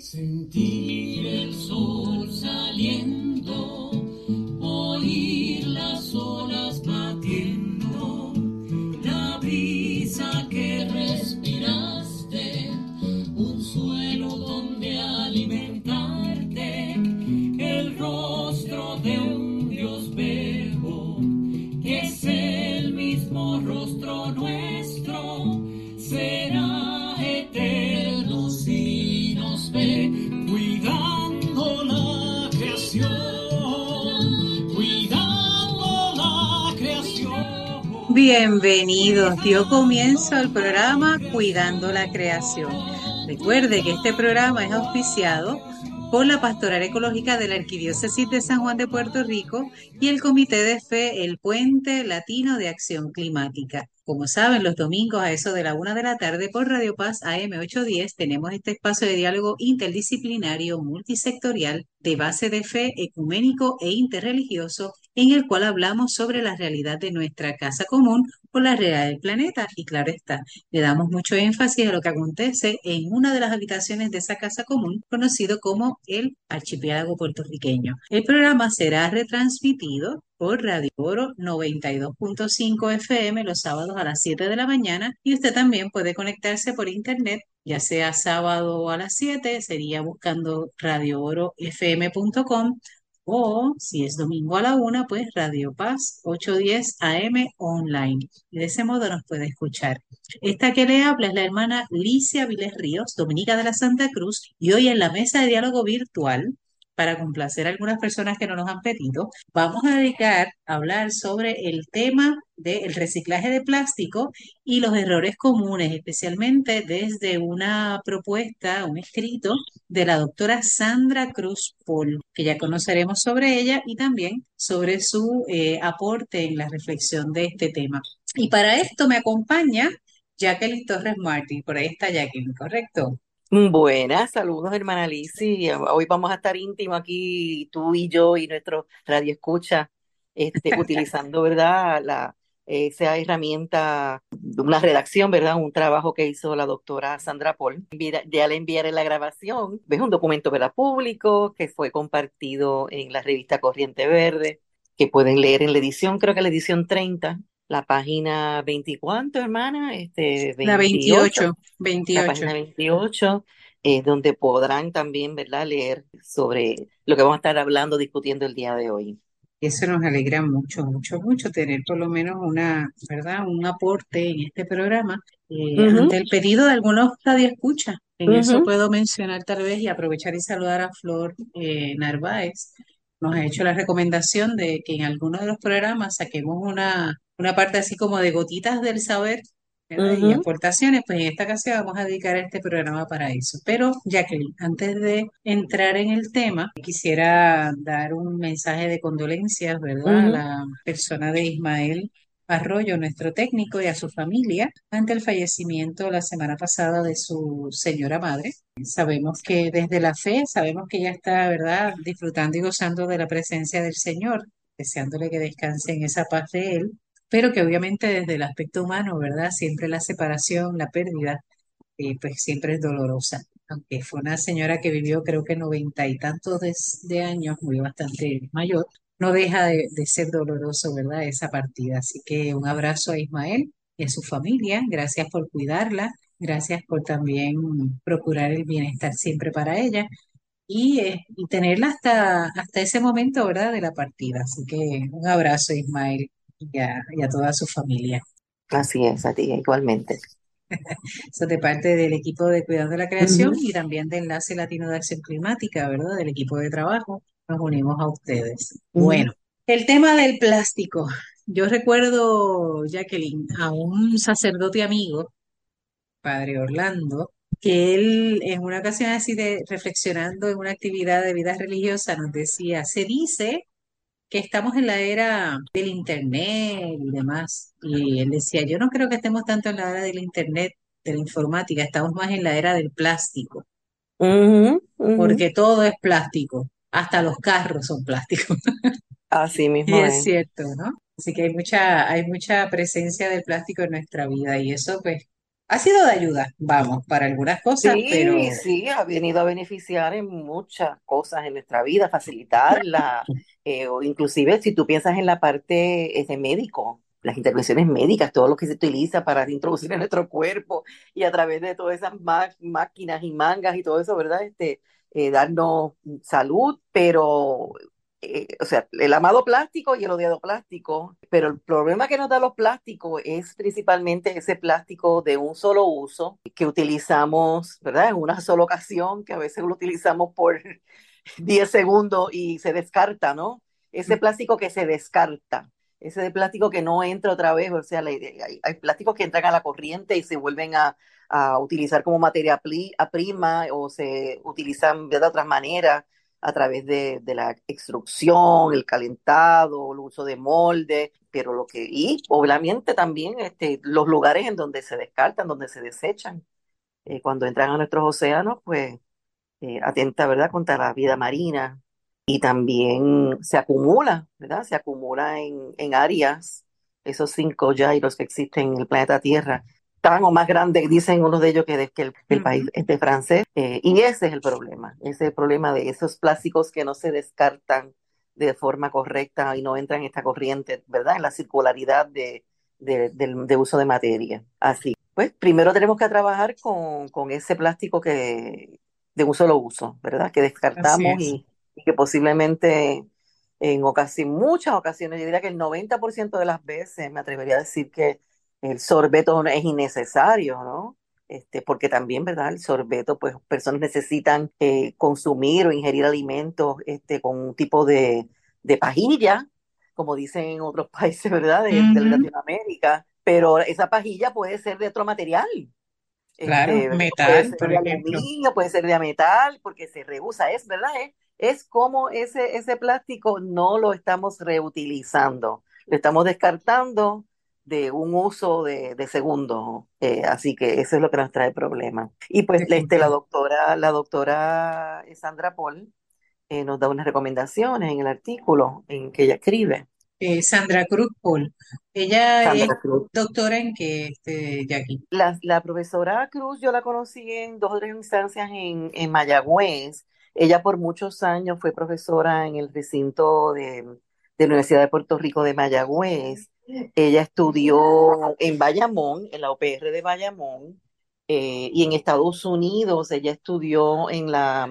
Sentir el sol saliendo, Bienvenidos, dio comienzo al programa Cuidando la Creación. Recuerde que este programa es auspiciado por la Pastoral Ecológica de la Arquidiócesis de San Juan de Puerto Rico y el Comité de Fe El Puente Latino de Acción Climática. Como saben, los domingos a eso de la una de la tarde por Radio Paz AM810 tenemos este espacio de diálogo interdisciplinario multisectorial de base de fe ecuménico e interreligioso en el cual hablamos sobre la realidad de nuestra casa común o la realidad del planeta. Y claro está, le damos mucho énfasis a lo que acontece en una de las habitaciones de esa casa común, conocido como el archipiélago puertorriqueño. El programa será retransmitido por Radio Oro 92.5 FM los sábados a las 7 de la mañana y usted también puede conectarse por internet, ya sea sábado a las 7, sería buscando radioorofm.com o si es domingo a la 1, pues Radio Paz 810 AM online. De ese modo nos puede escuchar. Esta que le habla es la hermana Licia Viles Ríos, dominica de la Santa Cruz, y hoy en la mesa de diálogo virtual para complacer a algunas personas que no nos han pedido, vamos a dedicar a hablar sobre el tema del reciclaje de plástico y los errores comunes, especialmente desde una propuesta, un escrito de la doctora Sandra Cruz Paul, que ya conoceremos sobre ella y también sobre su eh, aporte en la reflexión de este tema. Y para esto me acompaña Jacqueline Torres Martí, por ahí está Jacqueline, ¿correcto? Buenas, saludos hermana Lizzy. Hoy vamos a estar íntimo aquí, tú y yo y nuestro radio escucha, este, utilizando, ¿verdad? La, esa herramienta, una redacción, ¿verdad? Un trabajo que hizo la doctora Sandra Paul. Ya le enviaré la grabación. Es un documento, ¿verdad? Público que fue compartido en la revista Corriente Verde, que pueden leer en la edición, creo que la edición 30 la página 24, hermana, este, 28, la 28, 28. La página 28, eh, donde podrán también, ¿verdad?, leer sobre lo que vamos a estar hablando, discutiendo el día de hoy. Eso nos alegra mucho, mucho, mucho tener por lo menos una, ¿verdad?, un aporte en este programa eh, uh -huh. ante el pedido de algunos radioescuchas. En uh -huh. eso puedo mencionar tal vez y aprovechar y saludar a Flor eh, Narváez. Nos ha hecho la recomendación de que en alguno de los programas saquemos una una parte así como de gotitas del saber -huh. y aportaciones, pues en esta ocasión vamos a dedicar este programa para eso. Pero, Jacqueline, antes de entrar en el tema, quisiera dar un mensaje de condolencias, ¿verdad?, uh -huh. a la persona de Ismael Arroyo, nuestro técnico, y a su familia ante el fallecimiento la semana pasada de su señora madre. Sabemos que desde la fe, sabemos que ella está, ¿verdad?, disfrutando y gozando de la presencia del Señor, deseándole que descanse en esa paz de Él pero que obviamente desde el aspecto humano, ¿verdad? Siempre la separación, la pérdida, eh, pues siempre es dolorosa. Aunque fue una señora que vivió creo que noventa y tantos de, de, años, muy bastante mayor, no deja de, de, ser doloroso, ¿verdad? Esa partida. Así que un abrazo a Ismael y a su familia. Gracias por cuidarla. Gracias por también procurar el bienestar siempre para ella. Y, eh, y tenerla hasta, hasta ese momento, ¿verdad? De la partida. Así que un abrazo, Ismael y a, y a toda su familia. Así es, a ti igualmente. Eso de parte del equipo de Cuidado de la Creación uh -huh. y también de Enlace Latino de Acción Climática, ¿verdad? Del equipo de trabajo. Nos unimos a ustedes. Uh -huh. Bueno, el tema del plástico. Yo recuerdo, Jacqueline, a un sacerdote amigo, Padre Orlando, que él en una ocasión así de reflexionando en una actividad de vida religiosa nos decía, se dice que estamos en la era del Internet y demás. Y él decía, yo no creo que estemos tanto en la era del Internet, de la informática, estamos más en la era del plástico. Uh -huh, uh -huh. Porque todo es plástico, hasta los carros son plásticos. Así mismo. y es, es cierto, ¿no? Así que hay mucha, hay mucha presencia del plástico en nuestra vida y eso pues Ha sido de ayuda, vamos, para algunas cosas, Sí, pero sí, ha venido a beneficiar en muchas cosas en nuestra vida, facilitarla, eh, o inclusive si tú piensas en la parte de médico, las intervenciones médicas, todo lo que se utiliza para introducir en nuestro cuerpo y a través de todas esas máquinas y mangas y todo eso, ¿verdad? Este, eh, darnos salud, pero, eh, o sea, el amado plástico y el odiado plástico, pero el problema que nos da los plásticos es principalmente ese plástico de un solo uso que utilizamos, ¿verdad? En una sola ocasión, que a veces lo utilizamos por 10 segundos y se descarta, ¿no? Ese plástico que se descarta, ese de plástico que no entra otra vez, o sea, hay, hay plásticos que entran a la corriente y se vuelven a, a utilizar como materia prima o se utilizan de otras maneras a través de, de la extrusión, el calentado, el uso de molde, pero lo que, y obviamente también este, los lugares en donde se descartan, donde se desechan, eh, cuando entran a nuestros océanos, pues eh, atenta, ¿verdad?, contra la vida marina y también se acumula, ¿verdad? Se acumula en, en áreas, esos cinco gyros que existen en el planeta Tierra, tan o más grandes, dicen unos de ellos, que, de- que el, el país ujú, este francés, eh, y ese es el problema, ese es el problema de esos plásticos que no se descartan de forma correcta y no entran en esta corriente, ¿verdad? En la circularidad de, de, de uso de materia. Así, pues primero tenemos que trabajar con, con ese plástico que de un solo uso, ¿verdad? Que descartamos es. y, y que posiblemente en ocasiones, muchas ocasiones, yo diría que el 90% de las veces me atrevería a decir que el sorbeto es innecesario, ¿no? Este, porque también, ¿verdad? El sorbeto, pues personas necesitan eh, consumir o ingerir alimentos este, con un tipo de, de pajilla, como dicen en otros países, ¿verdad? De, Latinoamérica, pero esa pajilla puede ser de otro material. Claro, Este, ¿verdad? puede metal, ser de aluminio, puede ser de metal, porque se reusa, es verdad, es, es como ese, ese plástico no lo estamos reutilizando, lo estamos descartando de un uso de, de segundo, eh, así que eso es lo que nos trae problemas. Y pues este, la doctora, la doctora Sandra Paul eh, nos da unas recomendaciones en el artículo en que ella escribe. Eh, Sandra Cruz Paul, ella es Cruz. doctora en que, este, Jackie. La, la profesora Cruz yo la conocí en dos o tres instancias en, en Mayagüez. Ella por muchos años fue profesora en el recinto de, de la Universidad de Puerto Rico de Mayagüez. Ella estudió en Bayamón, en la UPR de Bayamón, eh, y en Estados Unidos ella estudió en la,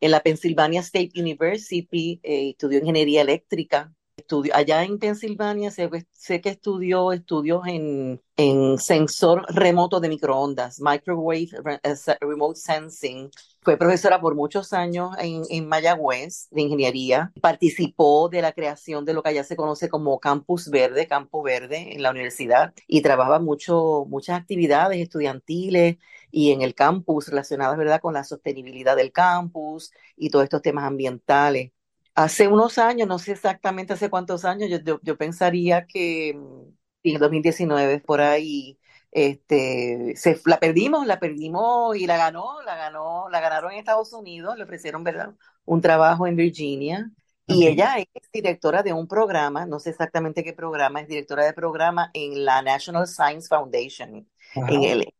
en la Pennsylvania State University, eh, estudió ingeniería eléctrica estudió, allá en Pensilvania sé, sé que estudió estudios en, en sensor remoto de microondas, microwave eh, remote sensing. Fue profesora por muchos años en, en Mayagüez de ingeniería. Participó de la creación de lo que allá se conoce como Campus Verde, Campo Verde en la universidad y trabaja mucho, muchas actividades estudiantiles y en el campus relacionadas, ¿verdad?, con la sostenibilidad del campus y todos estos temas ambientales. Hace unos años, no sé exactamente hace cuántos años, yo, yo, yo pensaría que mm, en el 2019 por ahí, este, se, la perdimos, la perdimos y la ganó, la ganó, la ganaron en Estados Unidos, le ofrecieron, ¿verdad? Un trabajo en Virginia y ella es directora de un programa, no sé exactamente qué programa, es directora de programa en la National Science Foundation, en el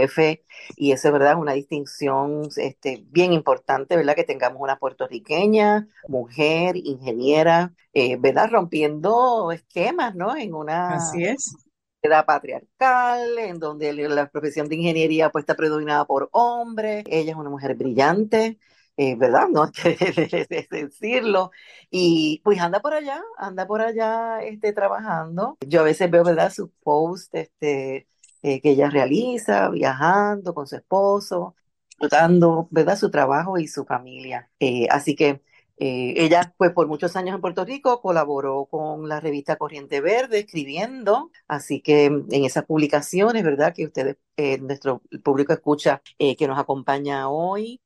F y eso es verdad, una distinción este, bien importante, ¿verdad? Que tengamos una puertorriqueña, mujer, ingeniera, eh, ¿verdad? Rompiendo esquemas, ¿no? En una Así es. sociedad patriarcal, en donde la profesión de ingeniería pues está predominada por hombres. Ella es una mujer brillante, eh, ¿verdad? No hay que decirlo. Y pues anda por allá, anda por allá este, trabajando. Yo a veces veo, ¿verdad? Sus posts este, eh, que ella realiza, viajando con su esposo, disfrutando, ¿verdad? Su trabajo y su familia. Eh, así que eh, ella, pues por muchos años en Puerto Rico, colaboró con la revista Corriente Verde, escribiendo, así que mm, en esas publicaciones, ¿verdad? Que ustedes, nuestro público escucha, que nos acompaña hoy,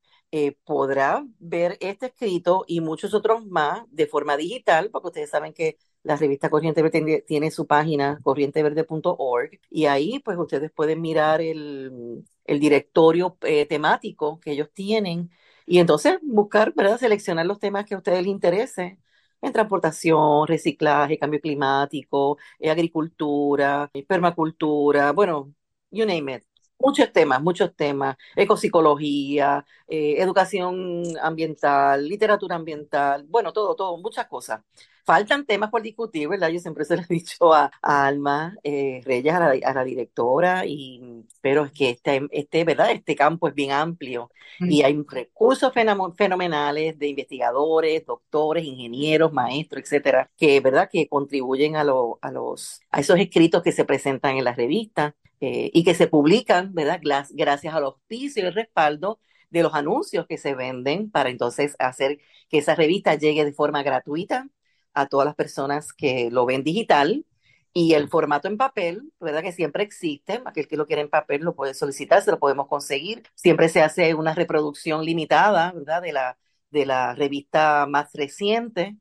podrá ver este escrito y muchos otros más de forma digital, porque ustedes saben que la revista Corriente Verde tiene, su página corrienteverde.org y ahí pues ustedes pueden mirar el, directorio eh, temático que ellos tienen y entonces buscar, ¿verdad? Seleccionar los temas que a ustedes les interese en transportación, reciclaje, cambio climático, eh, agricultura, permacultura, bueno, you name it. Muchos temas, muchos temas, ecopsicología, eh, educación ambiental, literatura ambiental, bueno, todo, todo, muchas cosas. Faltan temas por discutir, ¿verdad? Yo siempre se lo he dicho a, a Alma eh, Reyes, a la, a la directora, y, pero es que este, este, ¿verdad? Este campo es bien amplio y hay recursos fenomenales de investigadores, doctores, ingenieros, maestros, etcétera, que, ¿verdad? Que contribuyen a, lo- a los, a esos escritos que se presentan en las revistas eh, y que se publican, ¿verdad? Gracias al auspicio y el respaldo de los anuncios que se venden para entonces hacer que esa revista llegue de forma gratuita a todas las personas que lo ven digital y el formato en papel, ¿verdad? Que siempre existe, aquel que lo quiere en papel lo puede solicitar, se lo podemos conseguir. Siempre se hace una reproducción limitada, ¿verdad? De la, de la revista más reciente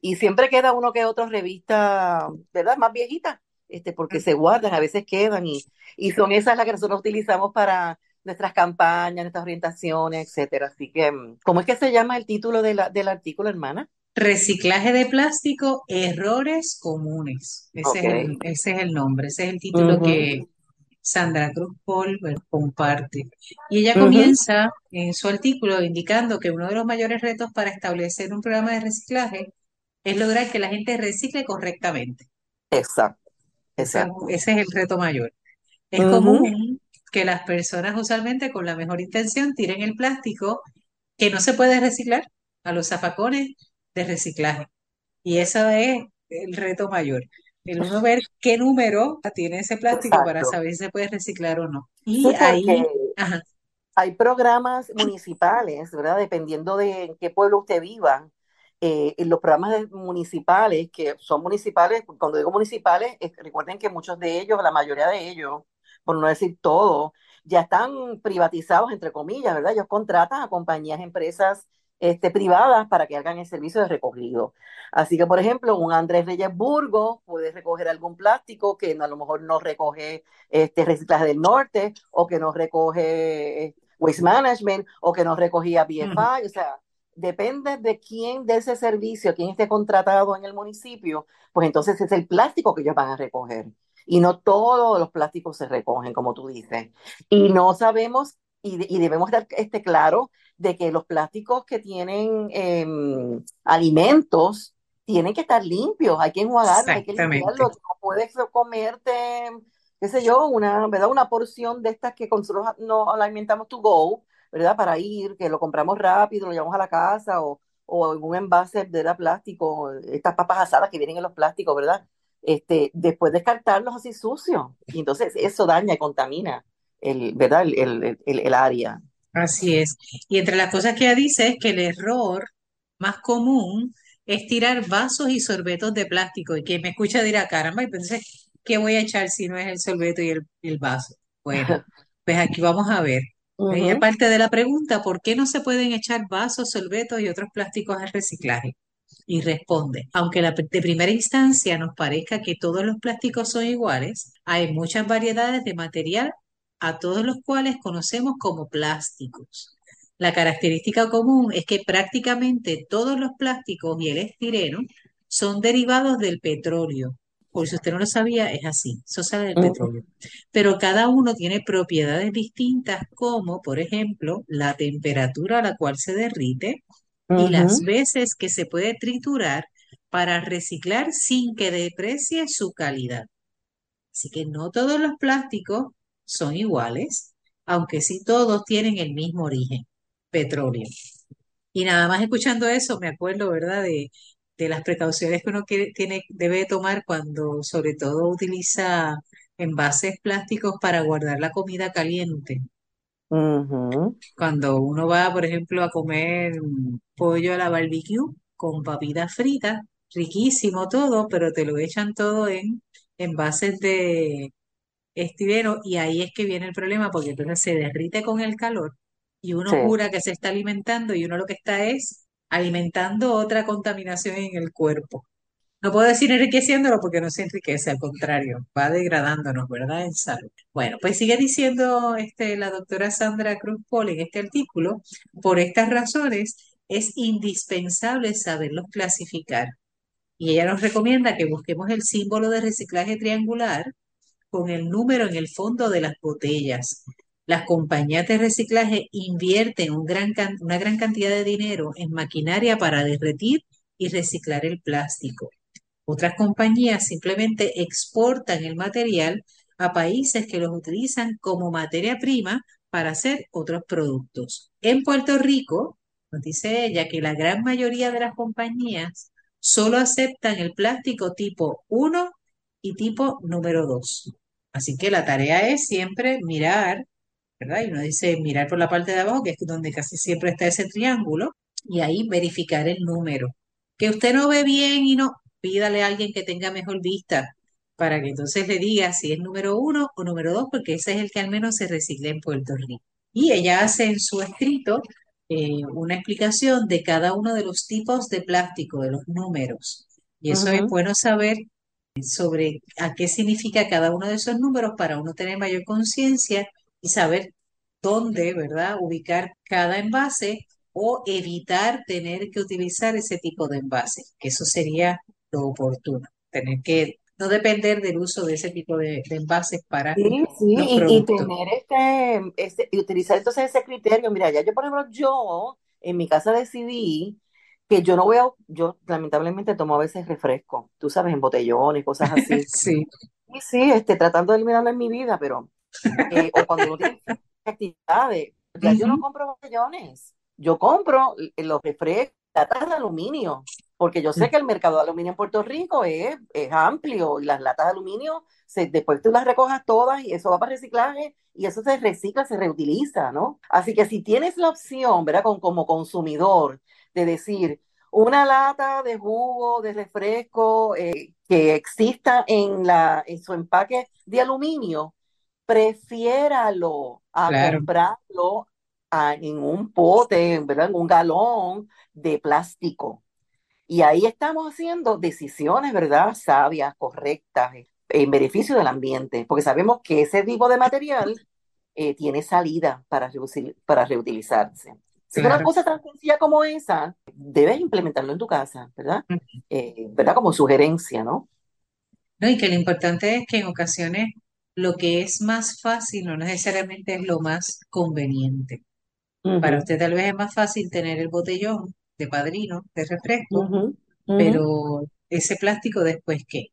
y siempre queda uno que otra revista, ¿verdad? Más viejita, este, porque se guardan, a veces quedan y, y son esas las que nosotros utilizamos para nuestras campañas, nuestras orientaciones, etcétera. Así que, mm, ¿cómo es que se llama el título de la, del artículo, hermana? Reciclaje de plástico, errores comunes. Ese es el, ese es el nombre, ese es el título que Sandra Cruz Polver comparte. Y ella comienza en su artículo indicando que uno de los mayores retos para establecer un programa de reciclaje es lograr que la gente recicle correctamente. Exacto, Ese es, exacto. ese es el reto mayor. Es común que las personas usualmente con la mejor intención tiren el plástico que no se puede reciclar a los zafacones de reciclaje. Y eso es el reto mayor. El uno ver qué número tiene ese plástico para saber si se puede reciclar o no. Y ahí, ajá, hay programas municipales, ¿verdad? Dependiendo de en qué pueblo usted viva. eh, en los programas municipales, que son municipales, cuando digo municipales, es- recuerden que muchos de ellos, la mayoría de ellos, por no decir todo, ya están privatizados, entre comillas, ¿verdad? Ellos contratan a compañías, empresas este, privadas para que hagan el servicio de recogido. Así que, por ejemplo, un Andrés Reyes Burgos puede recoger algún plástico que a lo mejor no recoge este reciclaje del norte o que no recoge eh, Waste Management o que no recogía BFI, o sea, depende de quién de ese servicio, quién esté contratado en el municipio, pues entonces es el plástico que ellos van a recoger. Y no todos los plásticos se recogen, como tú dices. Y no sabemos, y, y debemos estar este, claro, de que los plásticos que tienen eh, alimentos tienen que estar limpios, hay que enjuagarlos, hay que limpiarlos, no puedes comerte qué sé yo, una, ¿verdad? Una porción de estas que nosotros no alimentamos to go, ¿verdad? Para ir, que lo compramos rápido, lo llevamos a la casa o, o un envase de la plástico, estas papas asadas que vienen en los plásticos, ¿verdad? Este, después descartarlos así sucios. Y entonces eso daña y contamina el, ¿verdad? El, el, el, área. Así es. Y entre las cosas que ella dice es que el error más común es tirar vasos y sorbetos de plástico. Y quien me escucha dirá, caramba, y entonces, ¿qué voy a echar si no es el sorbeto y el, el vaso? Bueno, pues aquí vamos a ver. Ella Ujú, parte de la pregunta, ¿por qué no se pueden echar vasos, sorbetos y otros plásticos al reciclaje? Y responde, aunque la, de primera instancia nos parezca que todos los plásticos son iguales, hay muchas variedades de material a todos los cuales conocemos como plásticos. La característica común es que prácticamente todos los plásticos y el estireno son derivados del petróleo. Por si usted no lo sabía, es así, eso sale del petróleo. Pero cada uno tiene propiedades distintas como, por ejemplo, la temperatura a la cual se derrite y las veces que se puede triturar para reciclar sin que deprecie su calidad. Así que no todos los plásticos son iguales, aunque sí todos tienen el mismo origen, petróleo. Y nada más escuchando eso, me acuerdo, ¿verdad?, de, de las precauciones que uno quiere- tiene, debe tomar cuando sobre todo utiliza envases plásticos para guardar la comida caliente. Cuando uno va, por ejemplo, a comer pollo a la barbecue con papitas fritas, riquísimo todo, pero te lo echan todo en envases de estireno y ahí es que viene el problema porque entonces se derrite con el calor y Sí. uno jura que se está alimentando y uno lo que está es alimentando otra contaminación en el cuerpo. No puedo decir enriqueciéndolo porque no se enriquece, al contrario, va degradándonos, ¿verdad? En salud. Bueno, pues sigue diciendo este, la doctora Sandra Cruz Paul en este artículo, por estas razones es indispensable saberlos clasificar. Y ella nos recomienda que busquemos el símbolo de reciclaje triangular con el número en el fondo de las botellas. Las compañías de reciclaje invierten una gran cantidad de dinero en maquinaria para derretir y reciclar el plástico. Otras compañías simplemente exportan el material a países que los utilizan como materia prima para hacer otros productos. En Puerto Rico, nos dice ella que la gran mayoría de las compañías solo aceptan el plástico tipo 1 y tipo número 2. Así que la tarea es siempre mirar, ¿verdad? Y uno dice mirar por la parte de abajo, que es donde casi siempre está ese triángulo, y ahí verificar el número. Que usted no ve bien y no, pídale a alguien que tenga mejor vista para que entonces le diga si es número uno o número dos, porque ese es el que al menos se recicla en Puerto Rico. Y ella hace en su escrito eh, una explicación de cada uno de los tipos de plástico, de los números. Y eso es bueno saber sobre a qué significa cada uno de esos números para uno tener mayor conciencia y saber dónde, ¿verdad?, ubicar cada envase o evitar tener que utilizar ese tipo de envase, que eso sería lo oportuno, tener que no depender del uso de ese tipo de, envases para sí, sí, y, tener este, este, y utilizar entonces ese criterio. Mira, ya yo, por ejemplo, yo en mi casa decidí que yo no voy a, yo lamentablemente tomo a veces refresco, tú sabes, en botellones, cosas así. sí. Y sí, este, tratando de eliminarlo en mi vida, pero, eh, o cuando uno tiene actividades, ya yo no compro botellones, yo compro los refrescos, latas de aluminio, porque yo sé que el mercado de aluminio en Puerto Rico es, es amplio y las latas de aluminio, se, después tú las recojas todas y eso va para reciclaje y eso se recicla, se reutiliza, ¿no? Así que si tienes la opción, ¿verdad? Con, como consumidor, de decir, una lata de jugo, de refresco eh, que exista en, la, en su empaque de aluminio, prefiéralo a comprarlo en un pote, ¿verdad? en un galón de plástico. Y ahí estamos haciendo decisiones, ¿verdad? Sabias, correctas, en beneficio del ambiente, porque sabemos que ese tipo de material eh, tiene salida para, para reutilizarse. Si una cosa tan sencilla como esa, debes implementarlo en tu casa, ¿verdad? Eh, ¿Verdad? Como sugerencia, ¿no? No, y que lo importante es que en ocasiones lo que es más fácil no necesariamente es lo más conveniente. Para usted tal vez es más fácil tener el botellón de padrino, de refresco, pero ese plástico después qué?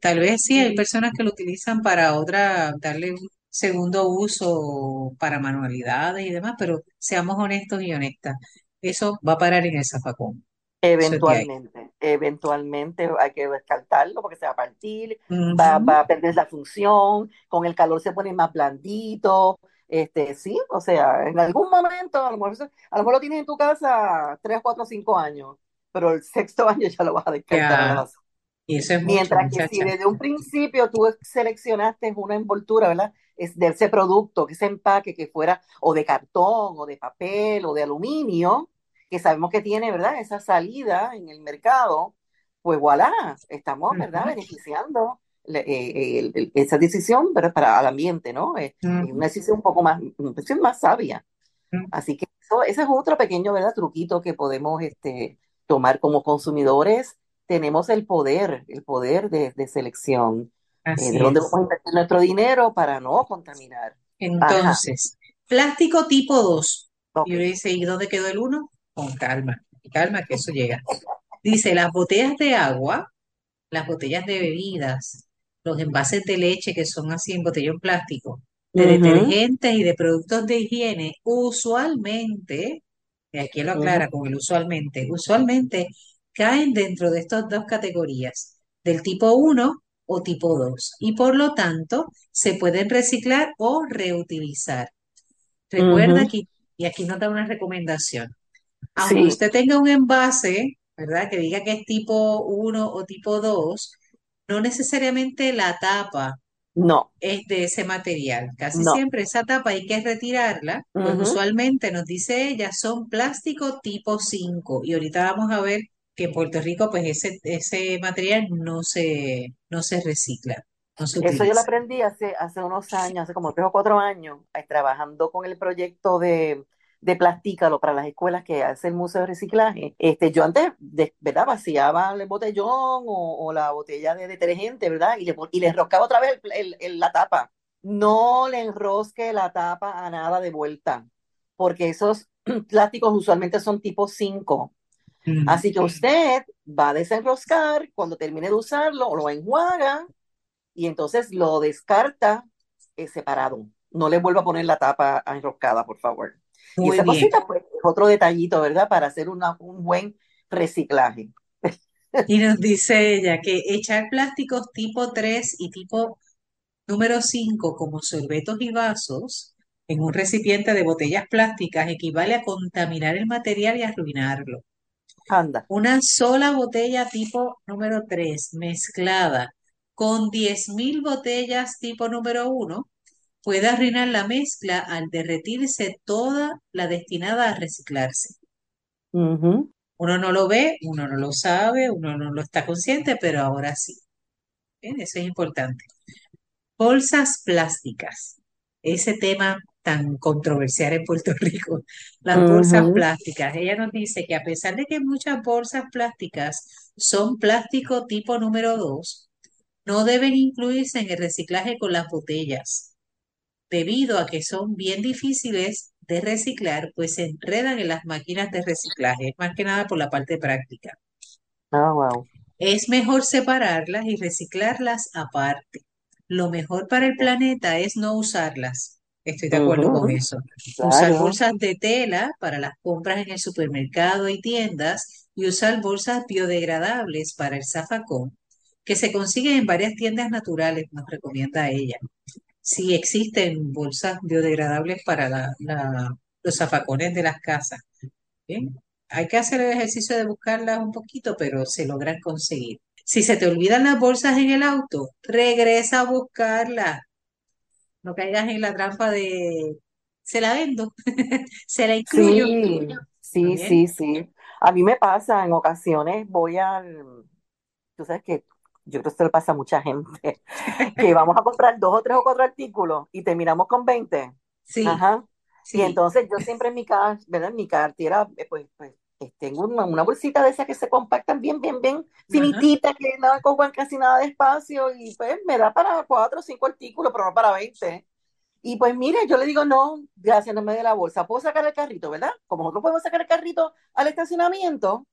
Tal vez sí hay personas que lo utilizan para otra, darle un segundo uso para manualidades y demás, pero seamos honestos y honestas, eso va a parar en el zafacón. Eventualmente, eventualmente hay que descartarlo porque se va a partir, va, va, a perder la función, con el calor se pone más blandito, este, sí, o sea, en algún momento, a lo mejor, a lo, mejor lo tienes en tu casa 3, 4, 5 años, pero el sexto año ya lo vas a descartar. Y eso es Mientras que si desde un principio tú seleccionaste una envoltura, ¿verdad? Es de ese producto, ese empaque que fuera o de cartón o de papel o de aluminio, que sabemos que tiene, ¿verdad? Esa salida en el mercado, pues voilà, estamos, ¿verdad? Beneficiando eh, esa decisión para el ambiente, ¿no? Es una decisión un poco más, una decisión más sabia. Así que eso, ese es otro pequeño, ¿verdad? Truquito que podemos este, tomar como consumidores. Tenemos el poder, el poder de, selección. De dónde vamos a invertir nuestro dinero para no contaminar. Entonces, plástico tipo 2. Y yo le dice, ¿y dónde quedó el 1? Con calma, calma que eso llega. Dice, las botellas de agua, las botellas de bebidas, los envases de leche que son así en botellón plástico, de detergentes y de productos de higiene, usualmente, y aquí lo aclara con el usualmente, usualmente caen dentro de estas dos categorías, del tipo 1 o tipo 2, y por lo tanto se pueden reciclar o reutilizar. Recuerda aquí, y aquí nos da una recomendación, aunque usted tenga un envase, ¿verdad? Que diga que es tipo 1 o tipo 2, no necesariamente la tapa no. es de ese material. Casi siempre esa tapa hay que retirarla, pues usualmente nos dice ella son plástico tipo 5 y ahorita vamos a ver que en Puerto Rico pues ese, ese material no se, no se recicla. Eso yo lo aprendí hace, hace unos años, hace como tres o cuatro años, trabajando con el proyecto de, de plastícalo para las escuelas que hace el Museo de Reciclaje. Este, yo antes, de, ¿verdad? Vaciaba el botellón o, o, la botella de detergente, ¿verdad? Y le, y le enroscaba otra vez el, el, la tapa. No le enrosque la tapa a nada de vuelta, porque esos plásticos usualmente son tipo 5. Mm. Así que usted va a desenroscar, cuando termine de usarlo, lo enjuaga y entonces lo descarta eh, separado. No le vuelva a poner la tapa enroscada, por favor y esa cosita, pues, es otro detallito, ¿verdad? Para hacer una, un buen reciclaje. Y nos dice ella que echar plásticos tipo 3 y tipo número 5 como sorbetos y vasos en un recipiente de botellas plásticas equivale a contaminar el material y arruinarlo. Anda. Una sola botella tipo número 3 mezclada con 10.000 botellas tipo número 1 puede arruinar la mezcla al derretirse toda la destinada a reciclarse. Uno no lo ve, uno no lo sabe, uno no lo está consciente, pero ahora sí. Eso es importante. Bolsas plásticas. Ese tema tan controversial en Puerto Rico, las bolsas plásticas. Ella nos dice que a pesar de que muchas bolsas plásticas son plástico tipo número 2, no deben incluirse en el reciclaje con las botellas debido a que son bien difíciles de reciclar, pues se enredan en las máquinas de reciclaje, más que nada por la parte práctica. Ah, wow. Es mejor separarlas y reciclarlas aparte. Lo mejor para el planeta es no usarlas. Estoy de acuerdo con eso. Usar bolsas de tela para las compras en el supermercado y tiendas y usar bolsas biodegradables para el zafacón, que se consiguen en varias tiendas naturales, nos recomienda ella sí existen bolsas biodegradables para los zafacones de las casas. Hay que hacer el ejercicio de buscarlas un poquito, pero se logran conseguir. Si se te olvidan las bolsas en el auto, regresa a buscarlas. No caigas en la trampa de se la vendo, se la incluyo. Sí, sí, sí, sí. A mí me pasa en ocasiones, voy al, tú sabes que yo creo que esto le pasa a mucha gente, que vamos a comprar dos o tres o cuatro artículos y terminamos con 20. Sí. Ajá. Y entonces yo siempre en mi, ¿verdad? en mi cartera, eh, pues, pues tengo una, una, bolsita de esas que se compactan bien, bien, bien finitita, que no ocupan casi nada de espacio y pues me da para cuatro o cinco artículos, pero no para 20. Y pues mire, yo le digo, no, gracias, no me dé la bolsa. ¿Puedo sacar el carrito, verdad? Como nosotros podemos sacar el carrito al estacionamiento,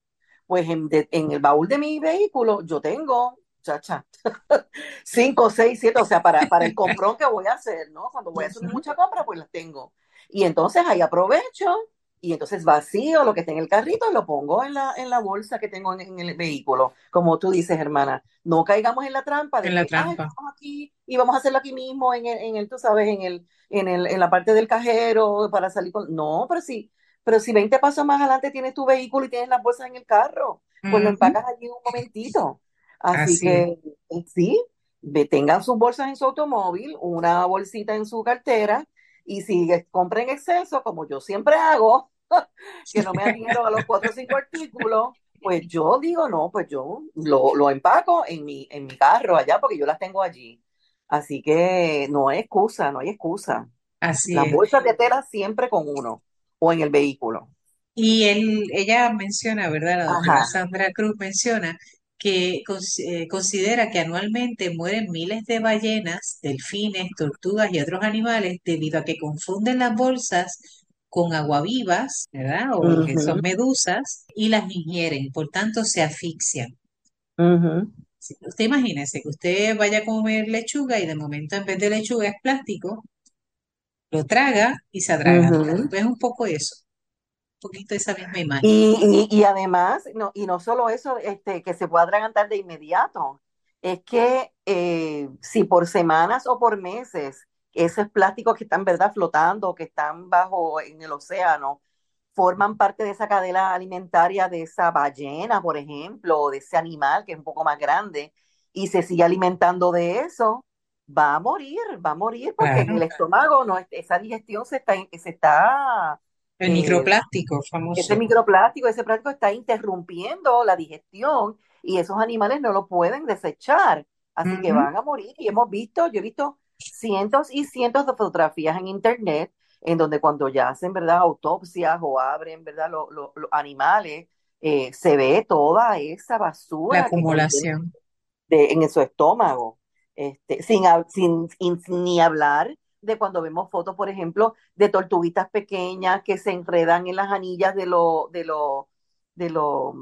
pues en, en el baúl de mi vehículo yo tengo chacha, cinco, seis, siete, o sea, para, para el comprón que voy a hacer, ¿no? Cuando voy a hacer mucha compra, pues las tengo. Y entonces ahí aprovecho y entonces vacío lo que está en el carrito y lo pongo en la, en la bolsa que tengo en, el vehículo. Como tú dices, hermana, no caigamos en la trampa de en la trampa. aquí y vamos a hacerlo aquí mismo, en el, en el tú sabes, en, el, en, el, en la parte del cajero para salir con... No, pero sí, pero si 20 pasos más adelante tienes tu vehículo y tienes las bolsas en el carro, pues lo empacas allí un momentito. Así, que eh, sí, tengan sus bolsas en su automóvil, una bolsita en su cartera, y si compren exceso, como yo siempre hago, que no me adhiero a los cuatro o cinco artículos, pues yo digo, no, pues yo lo, lo, empaco en mi, en mi carro allá porque yo las tengo allí. Así que no hay excusa, no hay excusa. Así Las bolsas de tela siempre con uno o en el vehículo. Y él, ella menciona, ¿verdad? La doctora Sandra Cruz menciona que eh, considera que anualmente mueren miles de ballenas, delfines, tortugas y otros animales debido a que confunden las bolsas con aguavivas, ¿verdad? O que son medusas y las ingieren, por tanto se asfixian. Usted imagínese que usted vaya a comer lechuga y de momento en vez de lechuga es plástico, lo traga y se atraga. Es un poco eso poquito esa misma imagen. Y, y, además, no, y no solo eso, este, que se pueda atragantar de inmediato, es que eh, si por semanas o por meses esos plásticos que están verdad flotando, que están bajo en el océano, forman parte de esa cadena alimentaria de esa ballena, por ejemplo, o de ese animal que es un poco más grande, y se sigue alimentando de eso, va a morir, va a morir, porque en el estómago no, esa digestión se está, se está el microplástico famoso. Ese microplástico, ese plástico está interrumpiendo la digestión y esos animales no lo pueden desechar, así que van a morir. Y hemos visto, yo he visto cientos y cientos de fotografías en internet en donde cuando ya hacen, ¿verdad?, autopsias o abren, ¿verdad?, los animales, eh, se ve toda esa basura La acumulación. de, en su estómago, este, sin, sin, ni hablar de cuando vemos fotos, por ejemplo, de tortuguitas pequeñas que se enredan en las anillas de los de los de los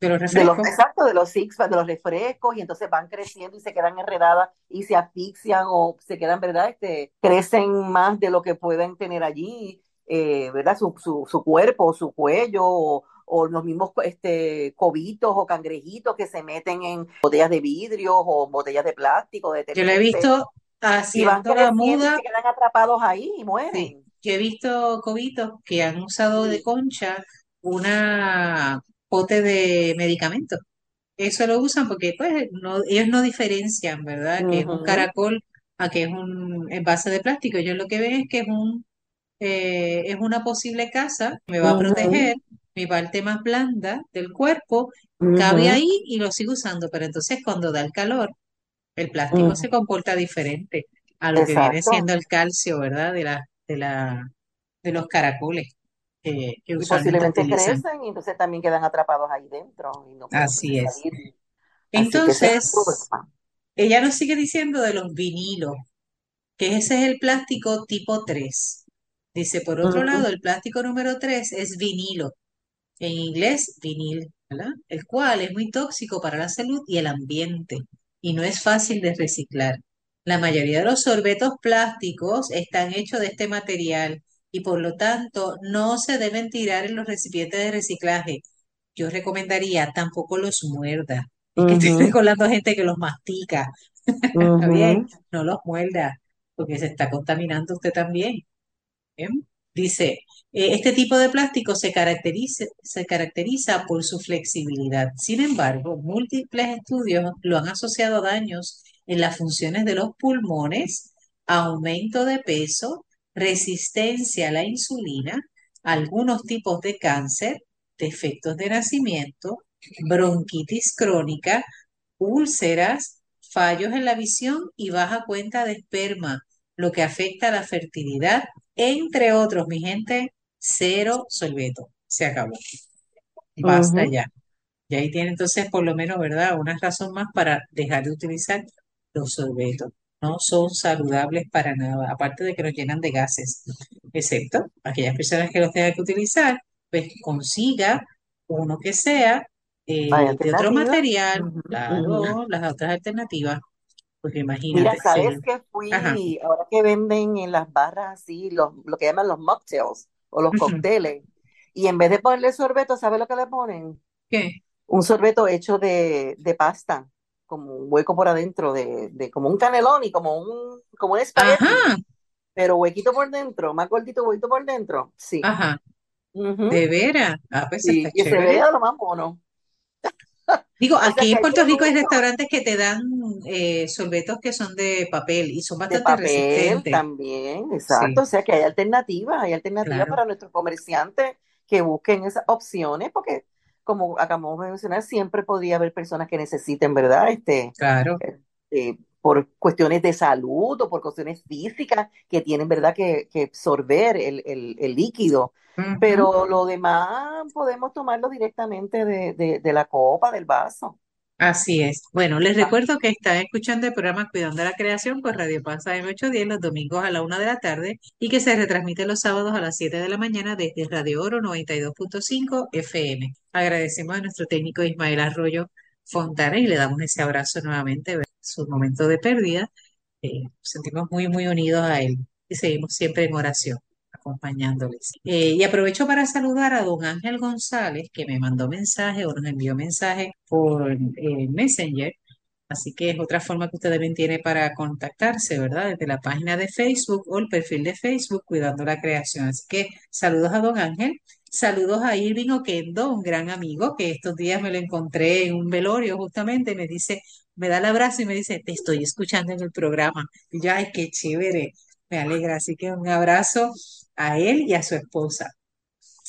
de los refrescos. exacto, de los six de los refrescos, y entonces van creciendo y se quedan enredadas y se asfixian o se quedan, ¿verdad? Este, crecen más de lo que pueden tener allí, eh, ¿verdad? Su, su, su, cuerpo, su cuello, o, o, los mismos este, cobitos o cangrejitos que se meten en botellas de vidrio o botellas de plástico. De Yo lo he visto haciendo la muda. Y se quedan atrapados ahí y mueren. Yo he visto cobitos que han usado de concha una pote de medicamentos. Eso lo usan porque pues no, ellos no diferencian, ¿verdad? Que es un caracol a que es un envase de plástico. Ellos lo que ven es que es un eh, es una posible casa, me va a proteger, mi parte más blanda del cuerpo cabe ahí y lo sigo usando. Pero entonces cuando da el calor, el plástico se comporta diferente a lo que viene siendo el calcio, ¿verdad? De la, de la, de los caracoles que, que y posiblemente crecen y entonces también quedan atrapados ahí dentro. Y no Así es. Entonces, ella nos sigue diciendo de los vinilos, que ese es el plástico tipo 3. Dice, por otro lado, el plástico número 3 es vinilo, en inglés vinil, ¿verdad? El cual es muy tóxico para la salud y el ambiente y no es fácil de reciclar. La mayoría de los sorbetos plásticos están hechos de este material y por lo tanto no se deben tirar en los recipientes de reciclaje. Yo recomendaría tampoco los muerda. Es que estoy recordando gente que los mastica. bien? No los muerda, porque se está contaminando usted también. Dice, eh, este tipo de plástico se caracteriza, se caracteriza por su flexibilidad. Sin embargo, múltiples estudios lo han asociado a daños en las funciones de los pulmones, aumento de peso, resistencia a la insulina, algunos tipos de cáncer, defectos de nacimiento, bronquitis crónica, úlceras, fallos en la visión y baja cuenta de esperma, lo que afecta a la fertilidad, entre otros, mi gente, cero sorbeto. Se acabó. Basta ya. Y ahí tiene entonces por lo menos, ¿verdad? Una razón más para dejar de utilizar los sorbetos. No son saludables para nada, aparte de que nos llenan de gases, excepto aquellas personas que los tengan que utilizar, pues consiga uno que sea eh, de otro material, claro, las otras alternativas. Porque imagínate. Mira, ¿sabes que fui? Ahora que venden en las barras así, los, lo que llaman los mocktails o los cócteles, y en vez de ponerle sorbeto, ¿sabes lo que le ponen? ¿Qué? Un sorbeto hecho de, de pasta, como un hueco por adentro, de, de como un canelón y como un, como un espagueti, pero huequito por dentro, más gordito, huequito por dentro. Sí. Ajá. De veras. Ah, pues sí, y se vea lo más mono. Digo, aquí en Puerto Rico hay restaurantes que te dan eh, sorbetos que son de papel y son bastante de papel resistentes. también, exacto. O sea que hay alternativas, hay alternativas para nuestros comerciantes que busquen esas opciones, porque como acabamos de mencionar, siempre podría haber personas que necesiten, ¿verdad? Este, claro. Eh, por cuestiones de salud o por cuestiones físicas que tienen, ¿verdad?, que, que absorber el, el, el líquido. Pero lo demás podemos tomarlo directamente de, de, de la copa, del vaso. Así es. Bueno, les recuerdo que están escuchando el programa Cuidando la Creación por Radio Paz AM810 los domingos a la una de la tarde y que se retransmite los sábados a las 7 de la mañana desde Radio Oro 92.5 FM. Agradecemos a nuestro técnico Ismael Arroyo Fontana y le damos ese abrazo nuevamente en su momento de pérdida. Eh, nos sentimos muy, muy unidos a él y seguimos siempre en oración acompañándoles. Eh, y aprovecho para saludar a don Ángel González, que me mandó mensaje o nos envió mensaje por eh, Messenger. Así que es otra forma que usted también tiene para contactarse, ¿verdad? Desde la página de Facebook o el perfil de Facebook Cuidando la Creación. Así que saludos a don Ángel. Saludos a Irving Oquendo, un gran amigo que estos días me lo encontré en un velorio justamente. Me dice, me da el abrazo y me dice, te estoy escuchando en el programa. Y yo, ay, qué chévere, me alegra. Así que un abrazo a él y a su esposa.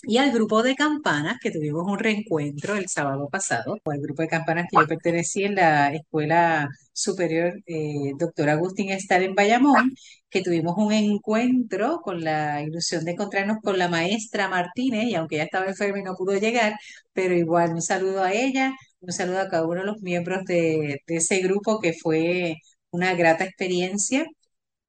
Y al grupo de campanas, que tuvimos un reencuentro el sábado pasado, o al grupo de campanas que yo pertenecí en la Escuela Superior eh, Doctor Agustín Estar en Bayamón, que tuvimos un encuentro con la ilusión de encontrarnos con la maestra Martínez, y aunque ella estaba enferma y no pudo llegar, pero igual un saludo a ella, un saludo a cada uno de los miembros de, de ese grupo, que fue una grata experiencia.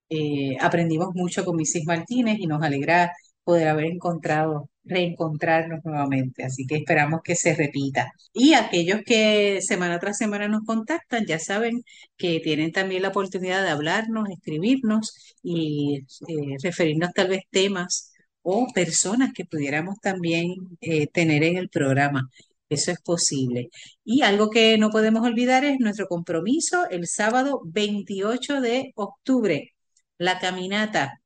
Eh, aprendimos mucho con Mrs. Martínez y nos alegra poder haber encontrado, reencontrarnos nuevamente. Así que esperamos que se repita. Y aquellos que semana tras semana nos contactan, ya saben que tienen también la oportunidad de hablarnos, escribirnos y eh, referirnos tal vez temas o personas que pudiéramos también eh, tener en el programa. Eso es posible. Y algo que no podemos olvidar es nuestro compromiso el sábado 28 de octubre, la caminata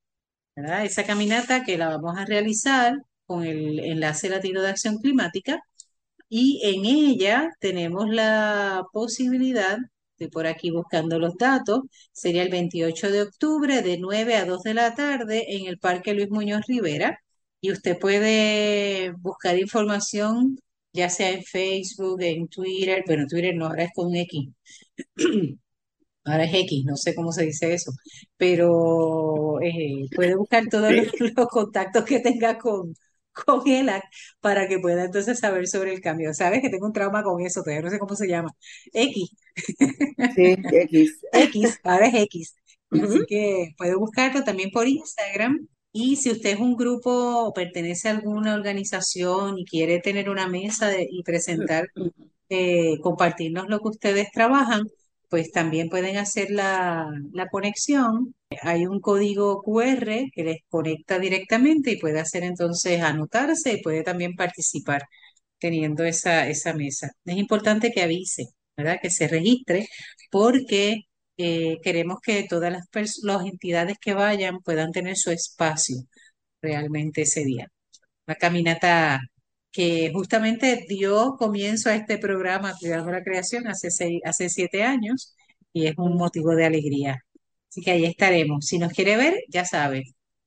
¿verdad? Esa caminata que la vamos a realizar con el enlace latino de acción climática y en ella tenemos la posibilidad de por aquí buscando los datos, sería el 28 de octubre de 9 a 2 de la tarde en el Parque Luis Muñoz Rivera y usted puede buscar información ya sea en Facebook, en Twitter, bueno, Twitter no, ahora es con X. ahora es X, no sé cómo se dice eso, pero eh, puede buscar todos los, los contactos que tenga con, con para que pueda entonces saber sobre el cambio. Sabes que tengo un trauma con eso, todavía no sé cómo se llama. X. Sí, X. X, ahora es X. Así que puede buscarlo también por Instagram. Y si usted es un grupo o pertenece a alguna organización y quiere tener una mesa de- y presentar eh, compartirnos lo que ustedes trabajan, pues también pueden hacer la, la conexión. Hay un código QR que les conecta directamente y puede hacer entonces anotarse y puede también participar teniendo esa, esa mesa. Es importante que avise, ¿verdad? Que se registre porque eh, queremos que todas las, las entidades que vayan puedan tener su espacio realmente ese día una caminata que justamente dio comienzo a este programa Cuidando la Creación hace seis, hace siete años y es un motivo de alegría. Así que ahí estaremos. Si nos quiere ver, ya sabe,